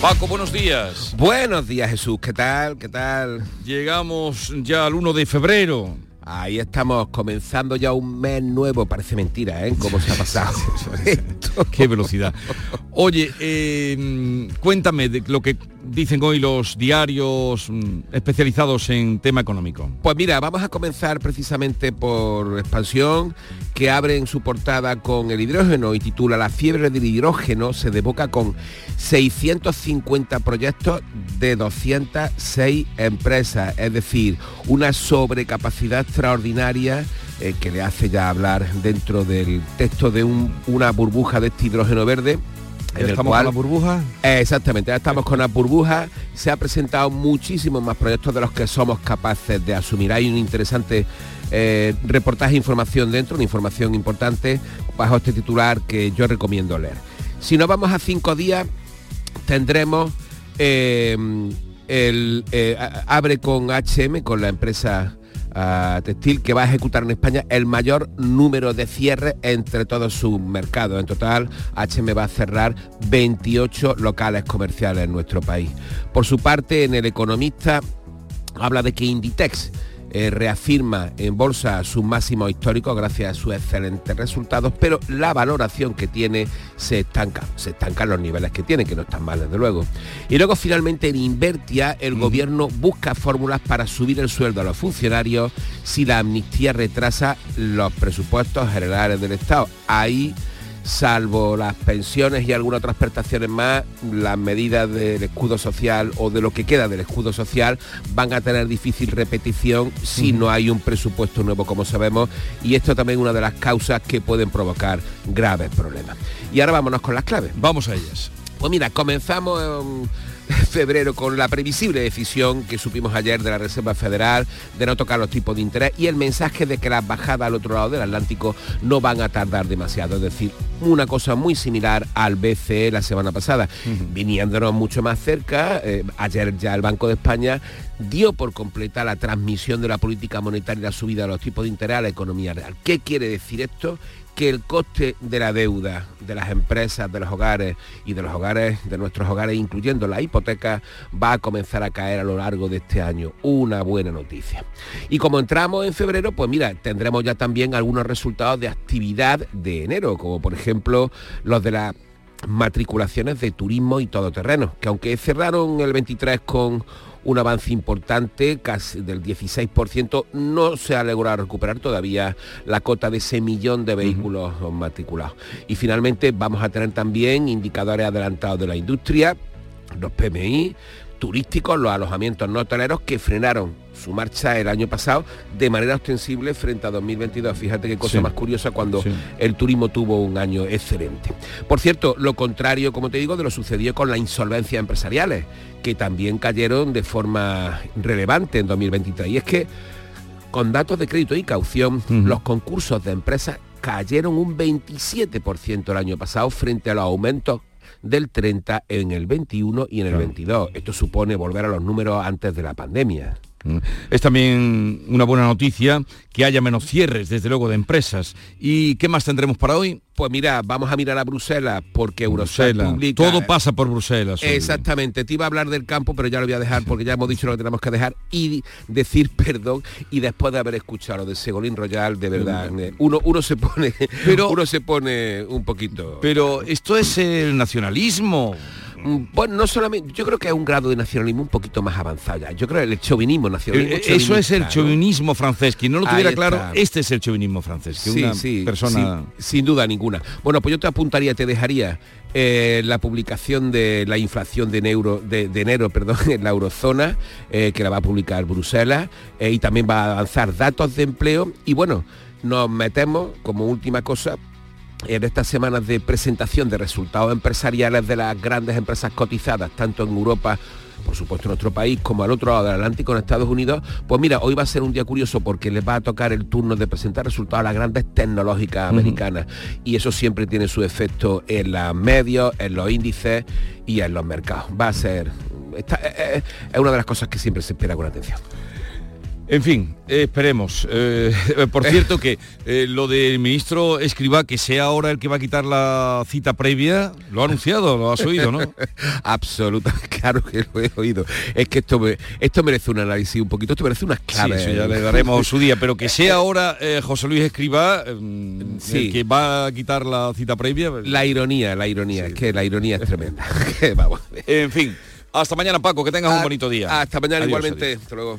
Paco, buenos días. Buenos días, Jesús. ¿Qué tal? ¿Qué tal? Llegamos ya al 1 de febrero. Ahí estamos comenzando ya un mes nuevo, parece mentira, ¿eh? ¿Cómo se ha pasado? [LAUGHS] Qué velocidad. Oye, eh, cuéntame de lo que dicen hoy los diarios mm, especializados en tema económico. Pues mira, vamos a comenzar precisamente por Expansión, que abre en su portada con el hidrógeno y titula La fiebre del hidrógeno se devoca con 650 proyectos de 206 empresas, es decir, una sobrecapacidad extraordinaria eh, que le hace ya hablar dentro del texto de una burbuja de este hidrógeno verde estamos con la burbuja? exactamente, ya estamos con la burbuja. Se ha presentado muchísimos más proyectos de los que somos capaces de asumir. Hay un interesante eh, reportaje e información dentro, una información importante bajo este titular que yo recomiendo leer. Si nos vamos a cinco días, tendremos eh, el eh, abre con HM, con la empresa textil que va a ejecutar en España el mayor número de cierres entre todos sus mercados. En total, HM va a cerrar 28 locales comerciales en nuestro país. Por su parte, en El Economista habla de que Inditex eh, reafirma en bolsa su máximo histórico gracias a sus excelentes resultados, pero la valoración que tiene se estanca, se estancan los niveles que tiene, que no están mal desde luego. Y luego finalmente en Invertia el gobierno busca fórmulas para subir el sueldo a los funcionarios si la amnistía retrasa los presupuestos generales del Estado. Ahí salvo las pensiones y algunas otras prestaciones más, las medidas del escudo social o de lo que queda del escudo social van a tener difícil repetición si no hay un presupuesto nuevo, como sabemos, y esto también es una de las causas que pueden provocar graves problemas. Y ahora vámonos con las claves. Vamos a ellas. Pues mira, comenzamos... [LAUGHS] febrero con la previsible decisión que supimos ayer de la Reserva Federal de no tocar los tipos de interés y el mensaje de que las bajadas al otro lado del Atlántico no van a tardar demasiado. Es decir, una cosa muy similar al BCE la semana pasada, viniéndonos mucho más cerca. Eh, ayer ya el Banco de España dio por completa la transmisión de la política monetaria y la subida de los tipos de interés a la economía real. ¿Qué quiere decir esto? Que el coste de la deuda de las empresas, de los hogares y de los hogares, de nuestros hogares, incluyendo la hipoteca, va a comenzar a caer a lo largo de este año. Una buena noticia. Y como entramos en febrero, pues mira, tendremos ya también algunos resultados de actividad de enero, como por ejemplo los de las matriculaciones de turismo y todoterreno, que aunque cerraron el 23 con un avance importante, casi del 16%, no se ha logrado recuperar todavía la cota de ese millón de vehículos matriculados. Y finalmente vamos a tener también indicadores adelantados de la industria, los PMI, turísticos, los alojamientos no hoteleros que frenaron su marcha el año pasado de manera ostensible frente a 2022. Fíjate qué cosa más curiosa cuando el turismo tuvo un año excelente. Por cierto, lo contrario, como te digo, de lo sucedió con las insolvencias empresariales, que también cayeron de forma relevante en 2023. Y es que con datos de crédito y caución, los concursos de empresas cayeron un 27% el año pasado frente a los aumentos del 30 en el 21 y en el 22. Esto supone volver a los números antes de la pandemia. Mm. Es también una buena noticia que haya menos cierres, desde luego, de empresas. ¿Y qué más tendremos para hoy? Pues mira, vamos a mirar a Bruselas porque Bruselas publica... Todo pasa por Bruselas. Exactamente. Te iba a hablar del campo, pero ya lo voy a dejar porque ya hemos dicho lo que tenemos que dejar y decir [LAUGHS] perdón. Y después de haber escuchado lo de Segolín Royal, de verdad, mm. eh, uno, uno se pone, pero, [LAUGHS] uno se pone un poquito. Pero esto es el nacionalismo. Mm, bueno, no solamente, yo creo que es un grado de nacionalismo un poquito más avanzado ya. Yo creo que el chauvinismo nacionalismo. Eh, eso es el chauvinismo francés. Quien no lo tuviera claro, este es el chauvinismo francés. Que una persona... sin duda ninguna. Bueno, pues yo te apuntaría, te dejaría eh, la publicación de la inflación de, enero, de, enero [LAUGHS] perdón, en la eurozona, eh, que la va a publicar Bruselas, y también va a avanzar datos de empleo. Y bueno, nos metemos como última cosa en estas semanas de presentación de resultados empresariales de las grandes empresas cotizadas, tanto en Europa por supuesto en nuestro país, como al otro lado del Atlántico, en Estados Unidos, pues mira, hoy va a ser un día curioso porque les va a tocar el turno de presentar resultados a las grandes tecnológicas americanas. Y eso siempre tiene su efecto en los medios, en los índices y en los mercados. Va a ser... es una de las cosas que siempre se espera con atención. En fin, esperemos. Eh, por cierto que eh, lo del ministro Escriba, que sea ahora el que va a quitar la cita previa, lo ha anunciado, lo has oído, ¿no? [LAUGHS] Absolutamente, [LAUGHS] claro que lo he oído. Es que esto, esto merece un análisis un poquito, esto merece unas claves. Sí, ya le daremos su día, pero que [LAUGHS] sea ahora eh, José Luis Escriba mm, el que va a quitar la cita previa. La ironía, la ironía, es que la ironía es tremenda. Vamos. En fin, hasta mañana Paco, que tengas un bonito día. Hasta mañana igualmente. Hasta luego.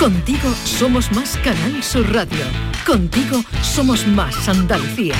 Contigo somos más Canal Sur Radio. Contigo somos más Andalucía.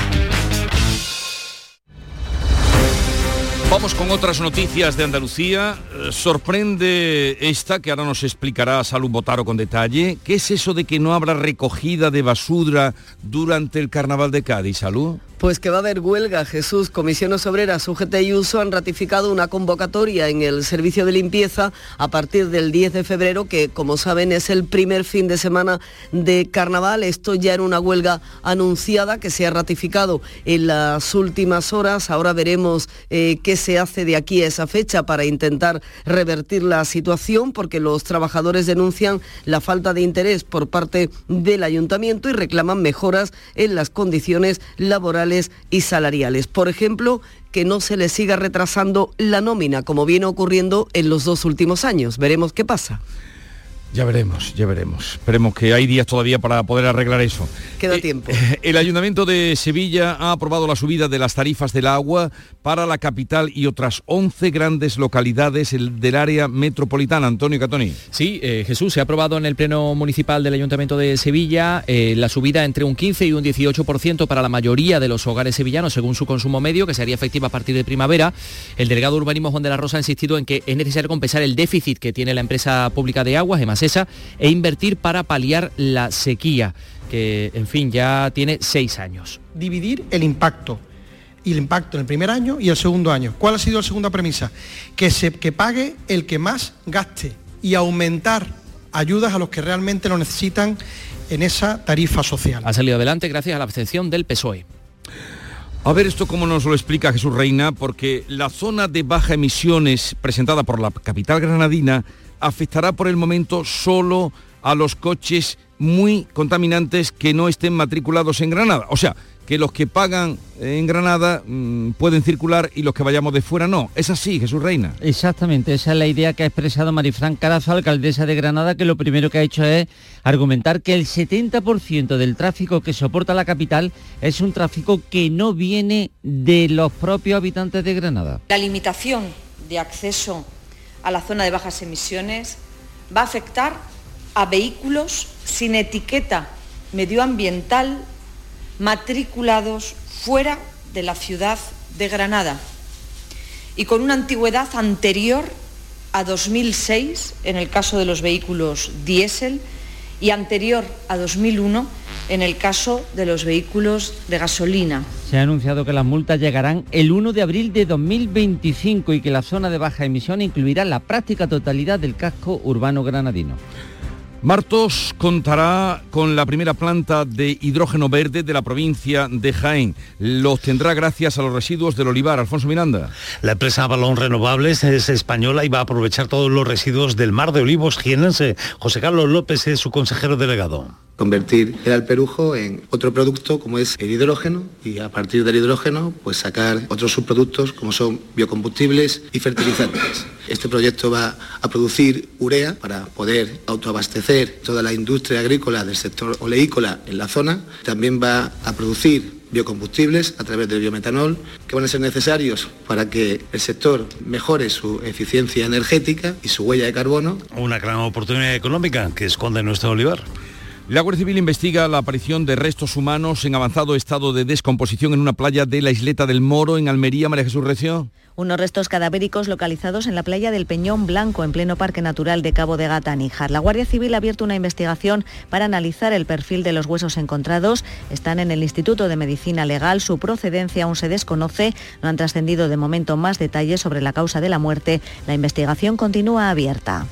Vamos con otras noticias de Andalucía. Eh, Sorprende esta que ahora nos explicará Salud Botaro con detalle. ¿Qué es eso de que no habrá recogida de basura durante el Carnaval de Cádiz, Salud? Pues que va a haber huelga, Jesús. Comisiones Obreras, UGT y USO han ratificado una convocatoria en el servicio de limpieza a partir del 10 de febrero, que como saben es el primer fin de semana de carnaval. Esto ya era una huelga anunciada que se ha ratificado en las últimas horas. Ahora veremos eh, qué se hace de aquí a esa fecha para intentar revertir la situación, porque los trabajadores denuncian la falta de interés por parte del ayuntamiento y reclaman mejoras en las condiciones laborales y salariales. Por ejemplo, que no se les siga retrasando la nómina, como viene ocurriendo en los dos últimos años. Veremos qué pasa. Ya veremos, ya veremos. Esperemos que hay días todavía para poder arreglar eso. Queda tiempo. [LAUGHS] El Ayuntamiento de Sevilla ha aprobado la subida de las tarifas del agua para la capital y otras 11 grandes localidades del área metropolitana. Antonio Catoni. Sí, eh, Jesús, se ha aprobado en el Pleno Municipal del Ayuntamiento de Sevilla eh, la subida entre un 15 y un 18% para la mayoría de los hogares sevillanos según su consumo medio, que sería efectiva a partir de primavera. El delegado de urbanismo Juan de la Rosa ha insistido en que es necesario compensar el déficit que tiene la empresa pública de aguas, Emasesa, e invertir para paliar la sequía, que en fin ya tiene seis años. dividir el impacto. Y el impacto en el primer año y el segundo año. ¿Cuál ha sido la segunda premisa? Que, se, que pague el que más gaste y aumentar ayudas a los que realmente lo necesitan en esa tarifa social. Ha salido adelante gracias a la abstención del PSOE. A ver esto cómo nos lo explica Jesús Reina, porque la zona de baja emisiones presentada por la capital granadina afectará por el momento solo a los coches muy contaminantes que no estén matriculados en Granada. O sea, que los que pagan en Granada mm, pueden circular y los que vayamos de fuera no. Es así, Jesús Reina. Exactamente, esa es la idea que ha expresado Marifran Carazo, alcaldesa de Granada, que lo primero que ha hecho es argumentar que el 70% del tráfico que soporta la capital es un tráfico que no viene de los propios habitantes de Granada. La limitación de acceso a la zona de bajas emisiones va a afectar a vehículos sin etiqueta medioambiental matriculados fuera de la ciudad de Granada y con una antigüedad anterior a 2006 en el caso de los vehículos diésel y anterior a 2001 en el caso de los vehículos de gasolina. Se ha anunciado que las multas llegarán el 1 de abril de 2025 y que la zona de baja emisión incluirá la práctica totalidad del casco urbano granadino. Martos contará con la primera planta de hidrógeno verde de la provincia de Jaén. Lo obtendrá gracias a los residuos del olivar. Alfonso Miranda. La empresa Balón Renovables es española y va a aprovechar todos los residuos del mar de olivos jienense. José Carlos López es su consejero delegado convertir el alperujo en otro producto como es el hidrógeno y a partir del hidrógeno pues sacar otros subproductos como son biocombustibles y fertilizantes. Este proyecto va a producir urea para poder autoabastecer toda la industria agrícola del sector oleícola en la zona. También va a producir biocombustibles a través del biometanol que van a ser necesarios para que el sector mejore su eficiencia energética y su huella de carbono. Una gran oportunidad económica que esconde nuestro olivar. La Guardia Civil investiga la aparición de restos humanos en avanzado estado de descomposición en una playa de la isleta del Moro, en Almería, María Jesús Recio. Unos restos cadavéricos localizados en la playa del Peñón Blanco, en pleno Parque Natural de Cabo de Gata, Níjar. La Guardia Civil ha abierto una investigación para analizar el perfil de los huesos encontrados. Están en el Instituto de Medicina Legal. Su procedencia aún se desconoce. No han trascendido de momento más detalles sobre la causa de la muerte. La investigación continúa abierta.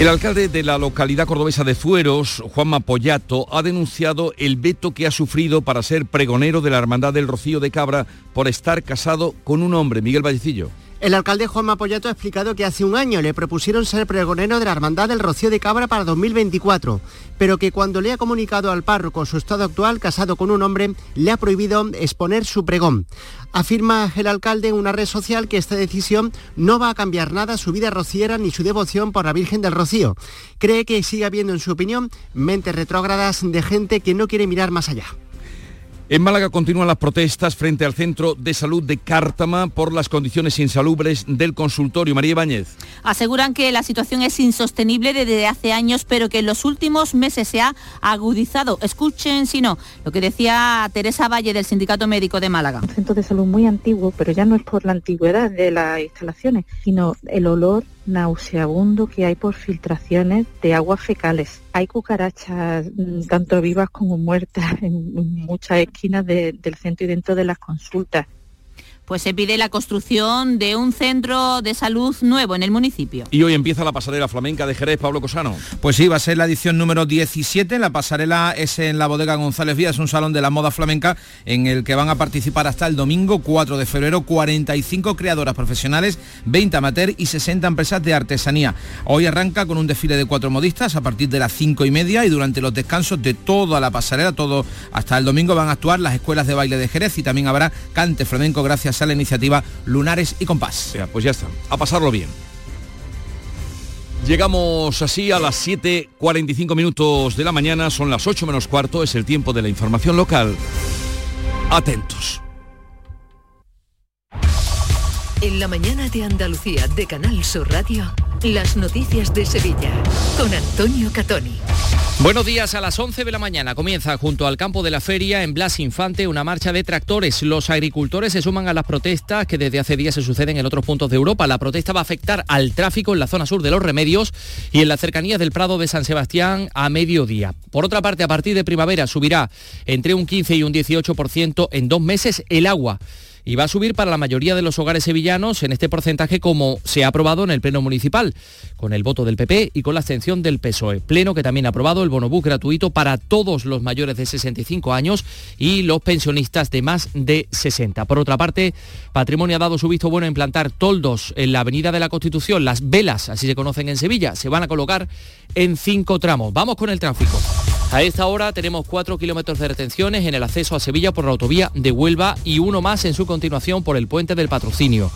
El alcalde de la localidad cordobesa de Fueros, Juanma Pollato, ha denunciado el veto que ha sufrido para ser pregonero de la Hermandad del Rocío de Cabra por estar casado con un hombre, Miguel Vallecillo. El alcalde Juan Mapollato ha explicado que hace un año le propusieron ser pregonero de la Hermandad del Rocío de Cabra para 2024, pero que cuando le ha comunicado al párroco su estado actual, casado con un hombre, le ha prohibido exponer su pregón. Afirma el alcalde en una red social que esta decisión no va a cambiar nada su vida rociera ni su devoción por la Virgen del Rocío. Cree que sigue habiendo, en su opinión, mentes retrógradas de gente que no quiere mirar más allá. En Málaga continúan las protestas frente al Centro de Salud de Cártama por las condiciones insalubres del consultorio. María Ibáñez. Aseguran que la situación es insostenible desde hace años, pero que en los últimos meses se ha agudizado. Escuchen, si no, lo que decía Teresa Valle del Sindicato Médico de Málaga. Un centro de salud muy antiguo, pero ya no es por la antigüedad de las instalaciones, sino el olor nauseabundo que hay por filtraciones de aguas fecales. Hay cucarachas mm, tanto vivas como muertas [LAUGHS] en muchas esquinas de- del centro y dentro de las consultas. Pues se pide la construcción de un centro de salud nuevo en el municipio. Y hoy empieza la pasarela flamenca de Jerez, Pablo Cosano. Pues sí, va a ser la edición número 17. La pasarela es en la bodega González Vías, un salón de la moda flamenca en el que van a participar hasta el domingo 4 de febrero 45 creadoras profesionales, 20 amateur y 60 empresas de artesanía. Hoy arranca con un desfile de cuatro modistas a partir de las 5 y media y durante los descansos de toda la pasarela, todo hasta el domingo van a actuar las escuelas de baile de Jerez y también habrá cante flamenco gracias a la iniciativa Lunares y Compás. Ya, pues ya está, a pasarlo bien. Llegamos así a las 7.45 minutos de la mañana, son las 8 menos cuarto, es el tiempo de la información local. Atentos. En la mañana de Andalucía de Canal Sur Radio, las noticias de Sevilla con Antonio Catoni. Buenos días, a las 11 de la mañana comienza junto al campo de la feria en Blas Infante una marcha de tractores. Los agricultores se suman a las protestas que desde hace días se suceden en otros puntos de Europa. La protesta va a afectar al tráfico en la zona sur de los remedios y en las cercanías del Prado de San Sebastián a mediodía. Por otra parte, a partir de primavera subirá entre un 15 y un 18% en dos meses el agua y va a subir para la mayoría de los hogares sevillanos en este porcentaje como se ha aprobado en el Pleno Municipal, con el voto del PP y con la abstención del PSOE. Pleno que también ha aprobado el bonobús gratuito para todos los mayores de 65 años y los pensionistas de más de 60. Por otra parte, Patrimonio ha dado su visto bueno a implantar toldos en la Avenida de la Constitución. Las velas, así se conocen en Sevilla, se van a colocar en cinco tramos. Vamos con el tráfico. A esta hora tenemos cuatro kilómetros de retenciones en el acceso a Sevilla por la autovía de Huelva y uno más en su continuación por el puente del patrocinio.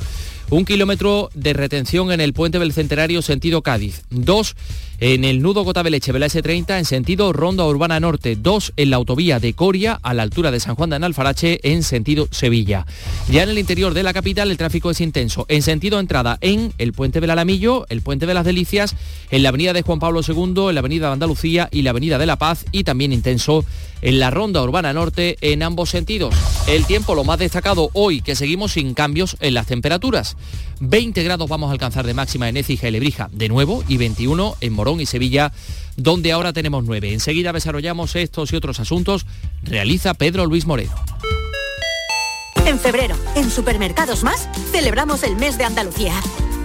Un kilómetro de retención en el puente del Centenario sentido Cádiz. Dos en el nudo Gotabeleche de la S30 en sentido Ronda Urbana Norte. Dos en la autovía de Coria a la altura de San Juan de Analfarache en sentido Sevilla. Ya en el interior de la capital el tráfico es intenso. En sentido entrada en el puente del Alamillo, el puente de las Delicias, en la avenida de Juan Pablo II, en la avenida de Andalucía y la avenida de La Paz y también intenso en la Ronda Urbana Norte en ambos sentidos. El tiempo lo más destacado hoy que seguimos sin cambios en las temperaturas. 20 grados vamos a alcanzar de máxima en Écija y Lebrija de nuevo y 21 en Morón y Sevilla donde ahora tenemos 9. Enseguida desarrollamos estos y otros asuntos. Realiza Pedro Luis Moreno. En febrero, en Supermercados Más, celebramos el mes de Andalucía.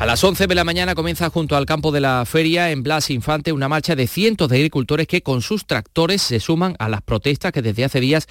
A las 11 de la mañana comienza junto al campo de la feria en Blas Infante una marcha de cientos de agricultores que con sus tractores se suman a las protestas que desde hace días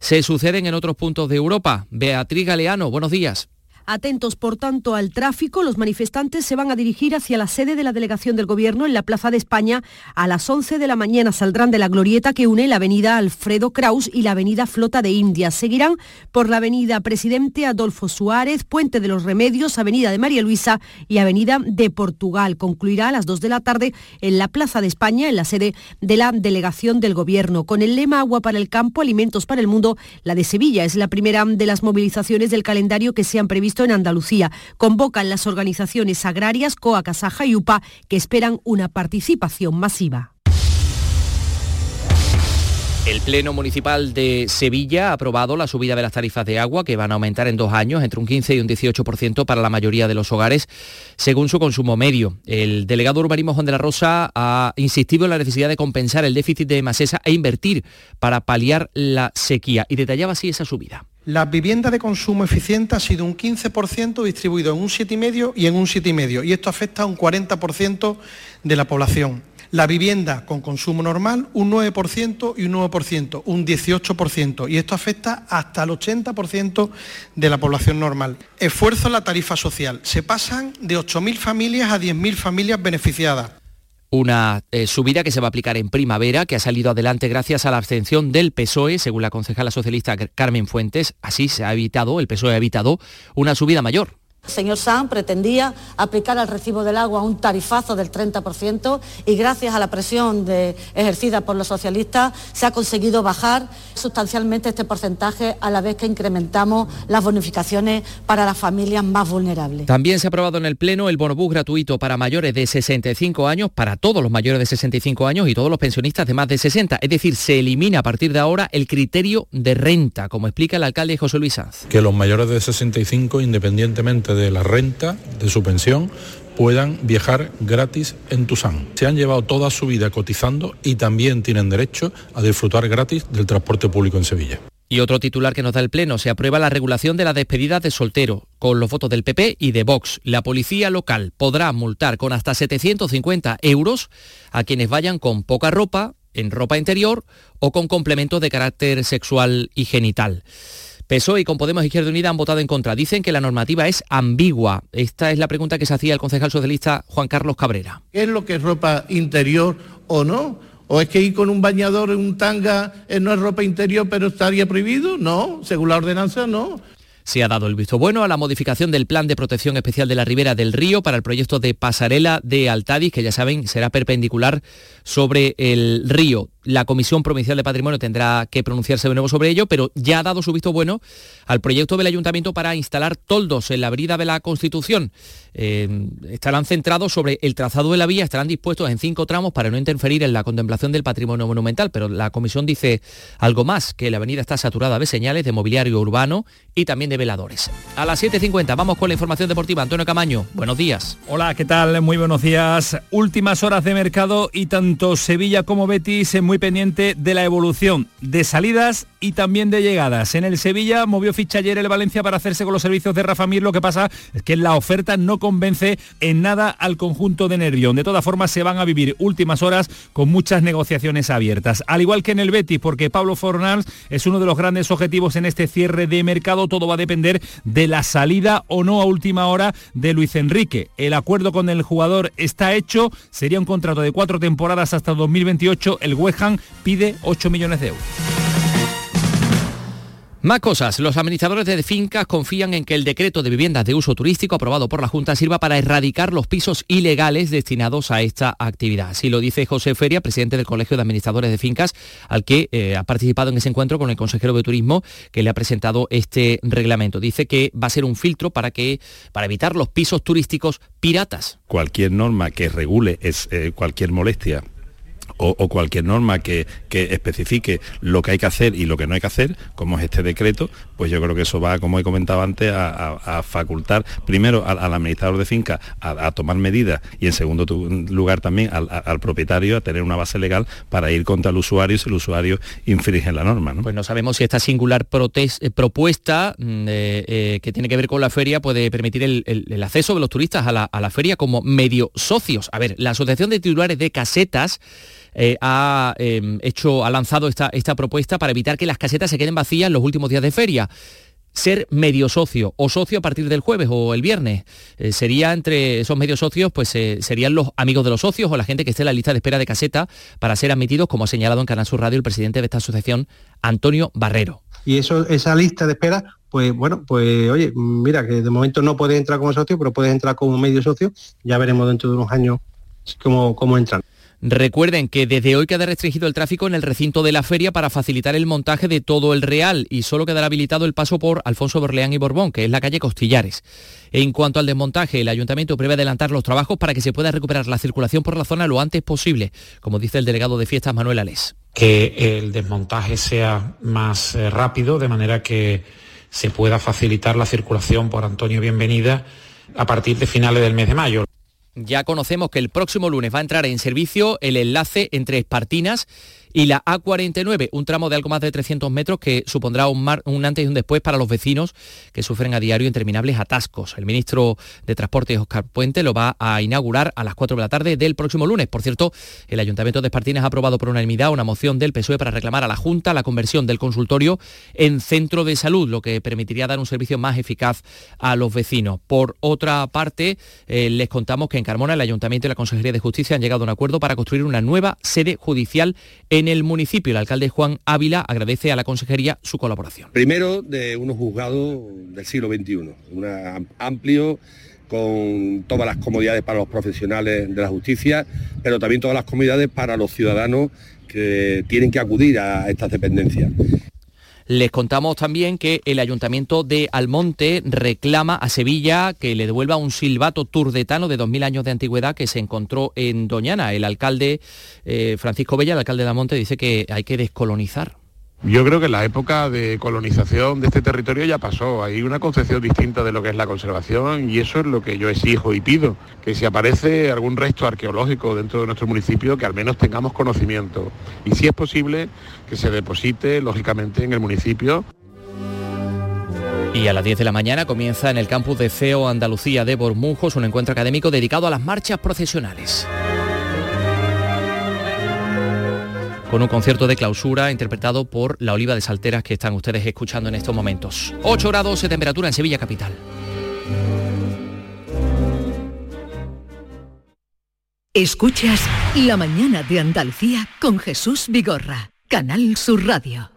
se suceden en otros puntos de Europa. Beatriz Galeano, buenos días. Atentos, por tanto, al tráfico, los manifestantes se van a dirigir hacia la sede de la delegación del Gobierno en la Plaza de España. A las 11 de la mañana saldrán de la glorieta que une la avenida Alfredo Kraus y la avenida Flota de India. Seguirán por la avenida Presidente Adolfo Suárez, Puente de los Remedios, avenida de María Luisa y avenida de Portugal. Concluirá a las 2 de la tarde en la Plaza de España, en la sede de la delegación del Gobierno. Con el lema Agua para el campo, alimentos para el mundo, la de Sevilla es la primera de las movilizaciones del calendario que se han previsto en Andalucía. Convocan las organizaciones agrarias COA, Casaja y UPA, que esperan una participación masiva. El Pleno Municipal de Sevilla ha aprobado la subida de las tarifas de agua que van a aumentar en dos años entre un 15 y un 18% para la mayoría de los hogares según su consumo medio. El delegado de urbanismo Juan de la Rosa ha insistido en la necesidad de compensar el déficit de Masesa e invertir para paliar la sequía y detallaba así esa subida. La vivienda de consumo eficiente ha sido un 15% distribuido en un 7,5 y en un 7,5 y esto afecta a un 40% de la población. La vivienda con consumo normal un 9% y un 9%, un 18%. Y esto afecta hasta el 80% de la población normal. Esfuerzo en la tarifa social. Se pasan de 8.000 familias a 10.000 familias beneficiadas una eh, subida que se va a aplicar en primavera, que ha salido adelante gracias a la abstención del PSOE, según la concejala socialista Carmen Fuentes. Así se ha evitado, el PSOE ha evitado una subida mayor. El señor Sanz pretendía aplicar al recibo del agua un tarifazo del 30% y gracias a la presión ejercida por los socialistas se ha conseguido bajar sustancialmente este porcentaje a la vez que incrementamos las bonificaciones para las familias más vulnerables. También se ha aprobado en el Pleno el bonobús gratuito para mayores de 65 años, para todos los mayores de 65 años y todos los pensionistas de más de 60. Es decir, se elimina a partir de ahora el criterio de renta, como explica el alcalde José Luis Sanz. Que los mayores de 65, independientemente de la renta, de su pensión, puedan viajar gratis en Tusán. Se han llevado toda su vida cotizando y también tienen derecho a disfrutar gratis del transporte público en Sevilla. Y otro titular que nos da el Pleno, se aprueba la regulación de la despedida de soltero, con los votos del PP y de Vox. La policía local podrá multar con hasta 750 euros a quienes vayan con poca ropa, en ropa interior o con complementos de carácter sexual y genital. PSOE y con Podemos Izquierda Unida han votado en contra. Dicen que la normativa es ambigua. Esta es la pregunta que se hacía el concejal socialista Juan Carlos Cabrera. ¿Es lo que es ropa interior o no? ¿O es que ir con un bañador en un tanga eh, no es ropa interior pero estaría prohibido? No, según la ordenanza no. Se ha dado el visto bueno a la modificación del Plan de Protección Especial de la Ribera del Río para el proyecto de pasarela de Altadis, que ya saben será perpendicular sobre el río la Comisión Provincial de Patrimonio tendrá que pronunciarse de nuevo sobre ello, pero ya ha dado su visto bueno al proyecto del Ayuntamiento para instalar toldos en la avenida de la Constitución. Eh, estarán centrados sobre el trazado de la vía, estarán dispuestos en cinco tramos para no interferir en la contemplación del patrimonio monumental, pero la Comisión dice algo más, que la avenida está saturada de señales de mobiliario urbano y también de veladores. A las 7.50 vamos con la información deportiva. Antonio Camaño, buenos días. Hola, ¿qué tal? Muy buenos días. Últimas horas de mercado y tanto Sevilla como Betis muy pendiente de la evolución de salidas y también de llegadas. En el Sevilla movió ficha ayer el Valencia para hacerse con los servicios de Rafa Mir. Lo que pasa es que la oferta no convence en nada al conjunto de Nervión. De todas formas, se van a vivir últimas horas con muchas negociaciones abiertas. Al igual que en el Betis, porque Pablo Fornals es uno de los grandes objetivos en este cierre de mercado. Todo va a depender de la salida o no a última hora de Luis Enrique. El acuerdo con el jugador está hecho. Sería un contrato de cuatro temporadas hasta 2028. El West pide 8 millones de euros. Más cosas. Los administradores de fincas confían en que el decreto de viviendas de uso turístico aprobado por la Junta sirva para erradicar los pisos ilegales destinados a esta actividad. Así lo dice José Feria, presidente del Colegio de Administradores de Fincas, al que eh, ha participado en ese encuentro con el consejero de Turismo que le ha presentado este reglamento. Dice que va a ser un filtro para, que, para evitar los pisos turísticos piratas. Cualquier norma que regule es, eh, cualquier molestia o, cualquier norma que, especifique lo que hay que hacer y lo que no hay que hacer, como es este decreto, pues yo creo que eso va, como he comentado antes, a, facultar primero al, administrador de finca a, tomar medidas y en segundo lugar también al, propietario a tener una base legal para ir contra el usuario si el usuario infringe la norma. Pues no sabemos si esta singular eh, propuesta mm, eh, que tiene que ver con la feria puede permitir el, acceso de los turistas a la, a la feria como medio socios. A ver, la Asociación de Titulares de Casetas eh, ha em, hecho, ha lanzado esta, esta propuesta para evitar que las casetas se queden vacías en los últimos días de feria ser medio socio o socio a partir del jueves o el viernes. Eh, sería entre esos medios socios, pues eh, serían los amigos de los socios o la gente que esté en la lista de espera de caseta para ser admitidos, como ha señalado en Canal Sur Radio el presidente de esta asociación, Antonio Barrero. Y eso, esa lista de espera, pues bueno, pues oye, mira que de momento no puedes entrar como socio, pero puedes entrar como medio socio. Ya veremos dentro de unos años cómo, cómo entran. Recuerden que desde hoy queda restringido el tráfico en el recinto de la feria para facilitar el montaje de todo el Real y solo quedará habilitado el paso por Alfonso Borleán y Borbón, que es la calle Costillares. En cuanto al desmontaje, el ayuntamiento prevé adelantar los trabajos para que se pueda recuperar la circulación por la zona lo antes posible, como dice el delegado de fiestas Manuel Alés. que el desmontaje sea más eh, rápido, de manera que se pueda facilitar la circulación por Antonio Bienvenida a partir de finales del mes de mayo. Ya conocemos que el próximo lunes va a entrar en servicio el enlace entre Espartinas y la A49, un tramo de algo más de 300 metros que supondrá un, antes y un después para los vecinos que sufren a diario interminables atascos. El ministro de Transportes, Oscar Puente, lo va a inaugurar a las 4 de la tarde del próximo lunes. Por cierto, el Ayuntamiento de Espartinas ha aprobado por unanimidad una moción del PSOE para reclamar a la Junta la conversión del consultorio en centro de salud, lo que permitiría dar un servicio más eficaz a los vecinos. Por otra parte, eh, les contamos que en Carmona el Ayuntamiento y la Consejería de Justicia han llegado a un acuerdo para construir una nueva sede judicial en en el municipio. El alcalde Juan Ávila agradece a la consejería su colaboración. Primero de unos juzgados del siglo XXI, un amplio con todas las comodidades para los profesionales de la justicia, pero también todas las comodidades para los ciudadanos que tienen que acudir a estas dependencias. Les contamos también que el Ayuntamiento de Almonte reclama a Sevilla que le devuelva un silbato turdetano de 2.000 años de antigüedad que se encontró en Doñana. El alcalde eh, Francisco Bella, el alcalde de Almonte, dice que hay que descolonizar. Yo creo que la época de colonización de este territorio ya pasó. Hay una concepción distinta de lo que es la conservación y eso es lo que yo exijo y pido, que si aparece algún resto arqueológico dentro de nuestro municipio, que al menos tengamos conocimiento. Y si es posible, que se deposite, lógicamente, en el municipio. Y a las 10 de la mañana comienza en el campus de CEO Andalucía de Bormujos un encuentro académico dedicado a las marchas procesionales. Con un concierto de clausura interpretado por La Oliva de Salteras que están ustedes escuchando en estos momentos. 8 grados de temperatura en Sevilla Capital. Escuchas La mañana de Andalucía con Jesús Vigorra, Canal Sur Radio.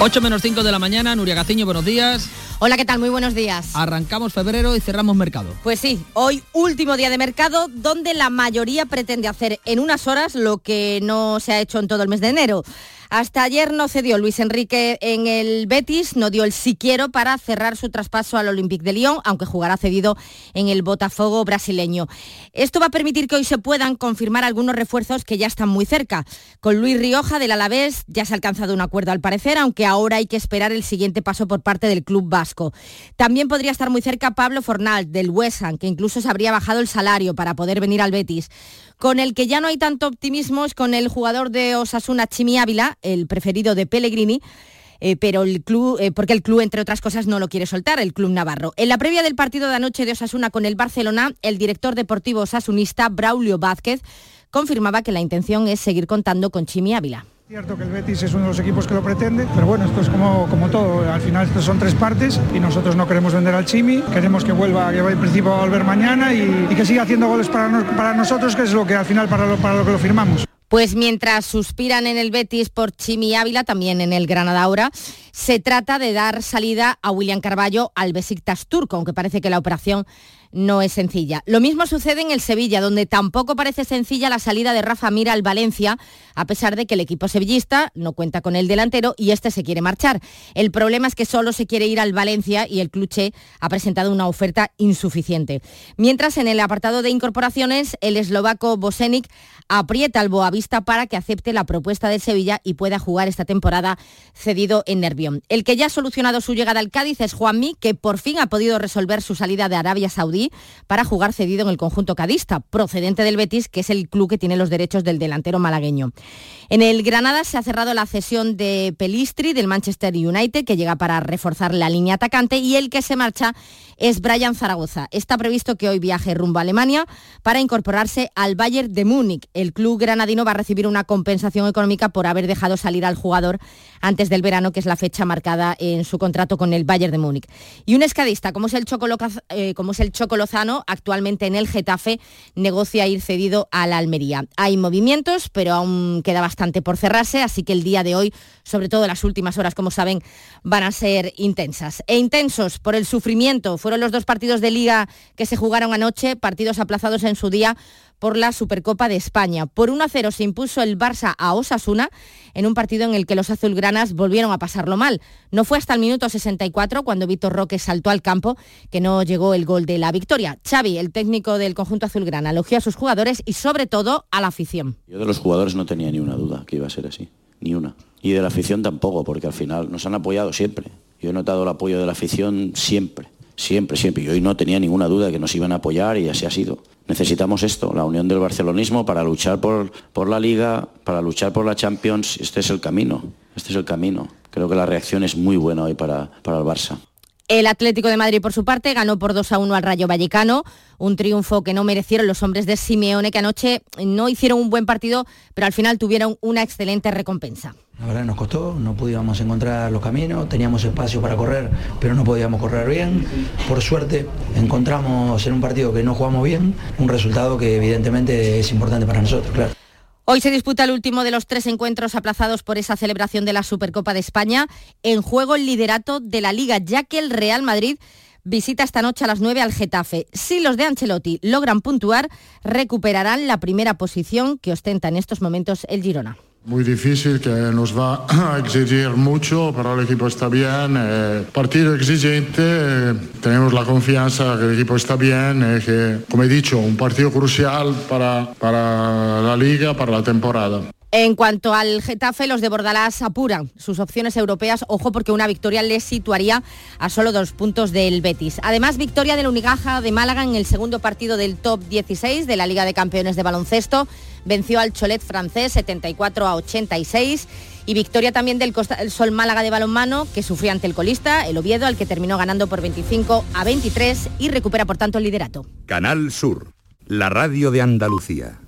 8 menos 5 de la mañana, Nuria Gaciño, buenos días. Hola, ¿qué tal? Muy buenos días. Arrancamos febrero y cerramos mercado. Pues sí, hoy último día de mercado donde la mayoría pretende hacer en unas horas lo que no se ha hecho en todo el mes de enero. Hasta ayer no cedió Luis Enrique en el Betis, no dio el sí quiero para cerrar su traspaso al Olympique de Lyon, aunque jugará cedido en el Botafogo brasileño. Esto va a permitir que hoy se puedan confirmar algunos refuerzos que ya están muy cerca. Con Luis Rioja del Alavés ya se ha alcanzado un acuerdo al parecer, aunque ahora hay que esperar el siguiente paso por parte del club vasco. También podría estar muy cerca Pablo Fornal del West que incluso se habría bajado el salario para poder venir al Betis. Con el que ya no hay tanto optimismo es con el jugador de Osasuna, Chimi Ávila, el preferido de Pellegrini. Eh, pero el club, eh, porque el club, entre otras cosas, no lo quiere soltar, el club navarro. En la previa del partido de anoche de Osasuna con el Barcelona, el director deportivo osasunista, Braulio Vázquez, confirmaba que la intención es seguir contando con Chimi Ávila. Cierto que el Betis es uno de los equipos que lo pretende, pero bueno, esto es como, como todo, al final estos son tres partes y nosotros no queremos vender al Chimi, queremos que vuelva, que en principio a volver mañana y, que siga haciendo goles para, para nosotros, que es lo que al final para lo, para lo que lo firmamos. Pues mientras suspiran en el Betis por Chimi Ávila, también en el Granada ahora, se trata de dar salida a William Carballo al Besiktas turco, aunque parece que la operación no es sencilla. Lo mismo sucede en el Sevilla, donde tampoco parece sencilla la salida de Rafa Mira al Valencia, a pesar de que el equipo sevillista no cuenta con el delantero y este se quiere marchar. El problema es que solo se quiere ir al Valencia y el Cluche ha presentado una oferta insuficiente. Mientras en el apartado de incorporaciones, el eslovaco Bosenic aprieta al Boavista para que acepte la propuesta del Sevilla y pueda jugar esta temporada cedido en Nervión. El que ya ha solucionado su llegada al Cádiz es Juanmi, que por fin ha podido resolver su salida de Arabia Saudí para jugar cedido en el conjunto cadista, procedente del Betis, que es el club que tiene los derechos del delantero malagueño. En el Granada se ha cerrado la cesión de Pelistri del Manchester United, que llega para reforzar la línea atacante, y el que se marcha es Brian Zaragoza. Está previsto que hoy viaje rumbo a Alemania para incorporarse al Bayern de Múnich. El club granadino va a recibir una compensación económica por haber dejado salir al jugador antes del verano, que es la fecha marcada en su contrato con el Bayern de Múnich. Y un escadista, como es el Choco, eh, Lozano, actualmente en el Getafe, negocia ir cedido a la Almería. Hay movimientos, pero aún queda bastante por cerrarse, así que el día de hoy, sobre todo las últimas horas, como saben, van a ser intensas. E intensos por el sufrimiento fueron los dos partidos de liga que se jugaron anoche, partidos aplazados en su día por la Supercopa de España. Por 1 a 0 se impuso el Barça a Osasuna en un partido en el que los azulgranas volvieron a pasarlo mal. No fue hasta el minuto 64 cuando Víctor Roque saltó al campo que no llegó el gol de la victoria. Xavi, el técnico del conjunto azulgrana, elogió a sus jugadores y sobre todo a la afición. Yo de los jugadores no tenía ni una duda que iba a ser así, ni una. Y de la afición tampoco, porque al final nos han apoyado siempre. Yo he notado el apoyo de la afición siempre, siempre, siempre. Y hoy no tenía ninguna duda de que nos iban a apoyar y así ha sido. Necesitamos esto, la unión del barcelonismo para luchar por, por la Liga, para luchar por la Champions. Este es el camino, este es el camino. Creo que la reacción es muy buena hoy para, para el Barça. El Atlético de Madrid, por su parte, ganó por 2 a 1 al Rayo Vallecano, un triunfo que no merecieron los hombres de Simeone, que anoche no hicieron un buen partido, pero al final tuvieron una excelente recompensa. La verdad nos costó, no podíamos encontrar los caminos, teníamos espacio para correr, pero no podíamos correr bien. Por suerte encontramos en un partido que no jugamos bien un resultado que evidentemente es importante para nosotros, claro. Hoy se disputa el último de los tres encuentros aplazados por esa celebración de la Supercopa de España. En juego el liderato de la Liga, ya que el Real Madrid visita esta noche a las 9 al Getafe. Si los de Ancelotti logran puntuar, recuperarán la primera posición que ostenta en estos momentos el Girona. Muy difícil, que nos va a exigir mucho, pero el equipo está bien. Eh, partido exigente, eh, tenemos la confianza que el equipo está bien, eh, que, como he dicho, un partido crucial para, para la liga, para la temporada. En cuanto al Getafe, los de Bordalás apuran sus opciones europeas. Ojo porque una victoria les situaría a solo dos puntos del Betis. Además, victoria del Unigaja de Málaga en el segundo partido del top 16 de la Liga de Campeones de Baloncesto. Venció al Cholet francés 74 a 86. Y victoria también del Sol Málaga de balonmano, que sufrió ante el colista, el Oviedo, al que terminó ganando por 25 a 23 y recupera por tanto el liderato. Canal Sur, la radio de Andalucía.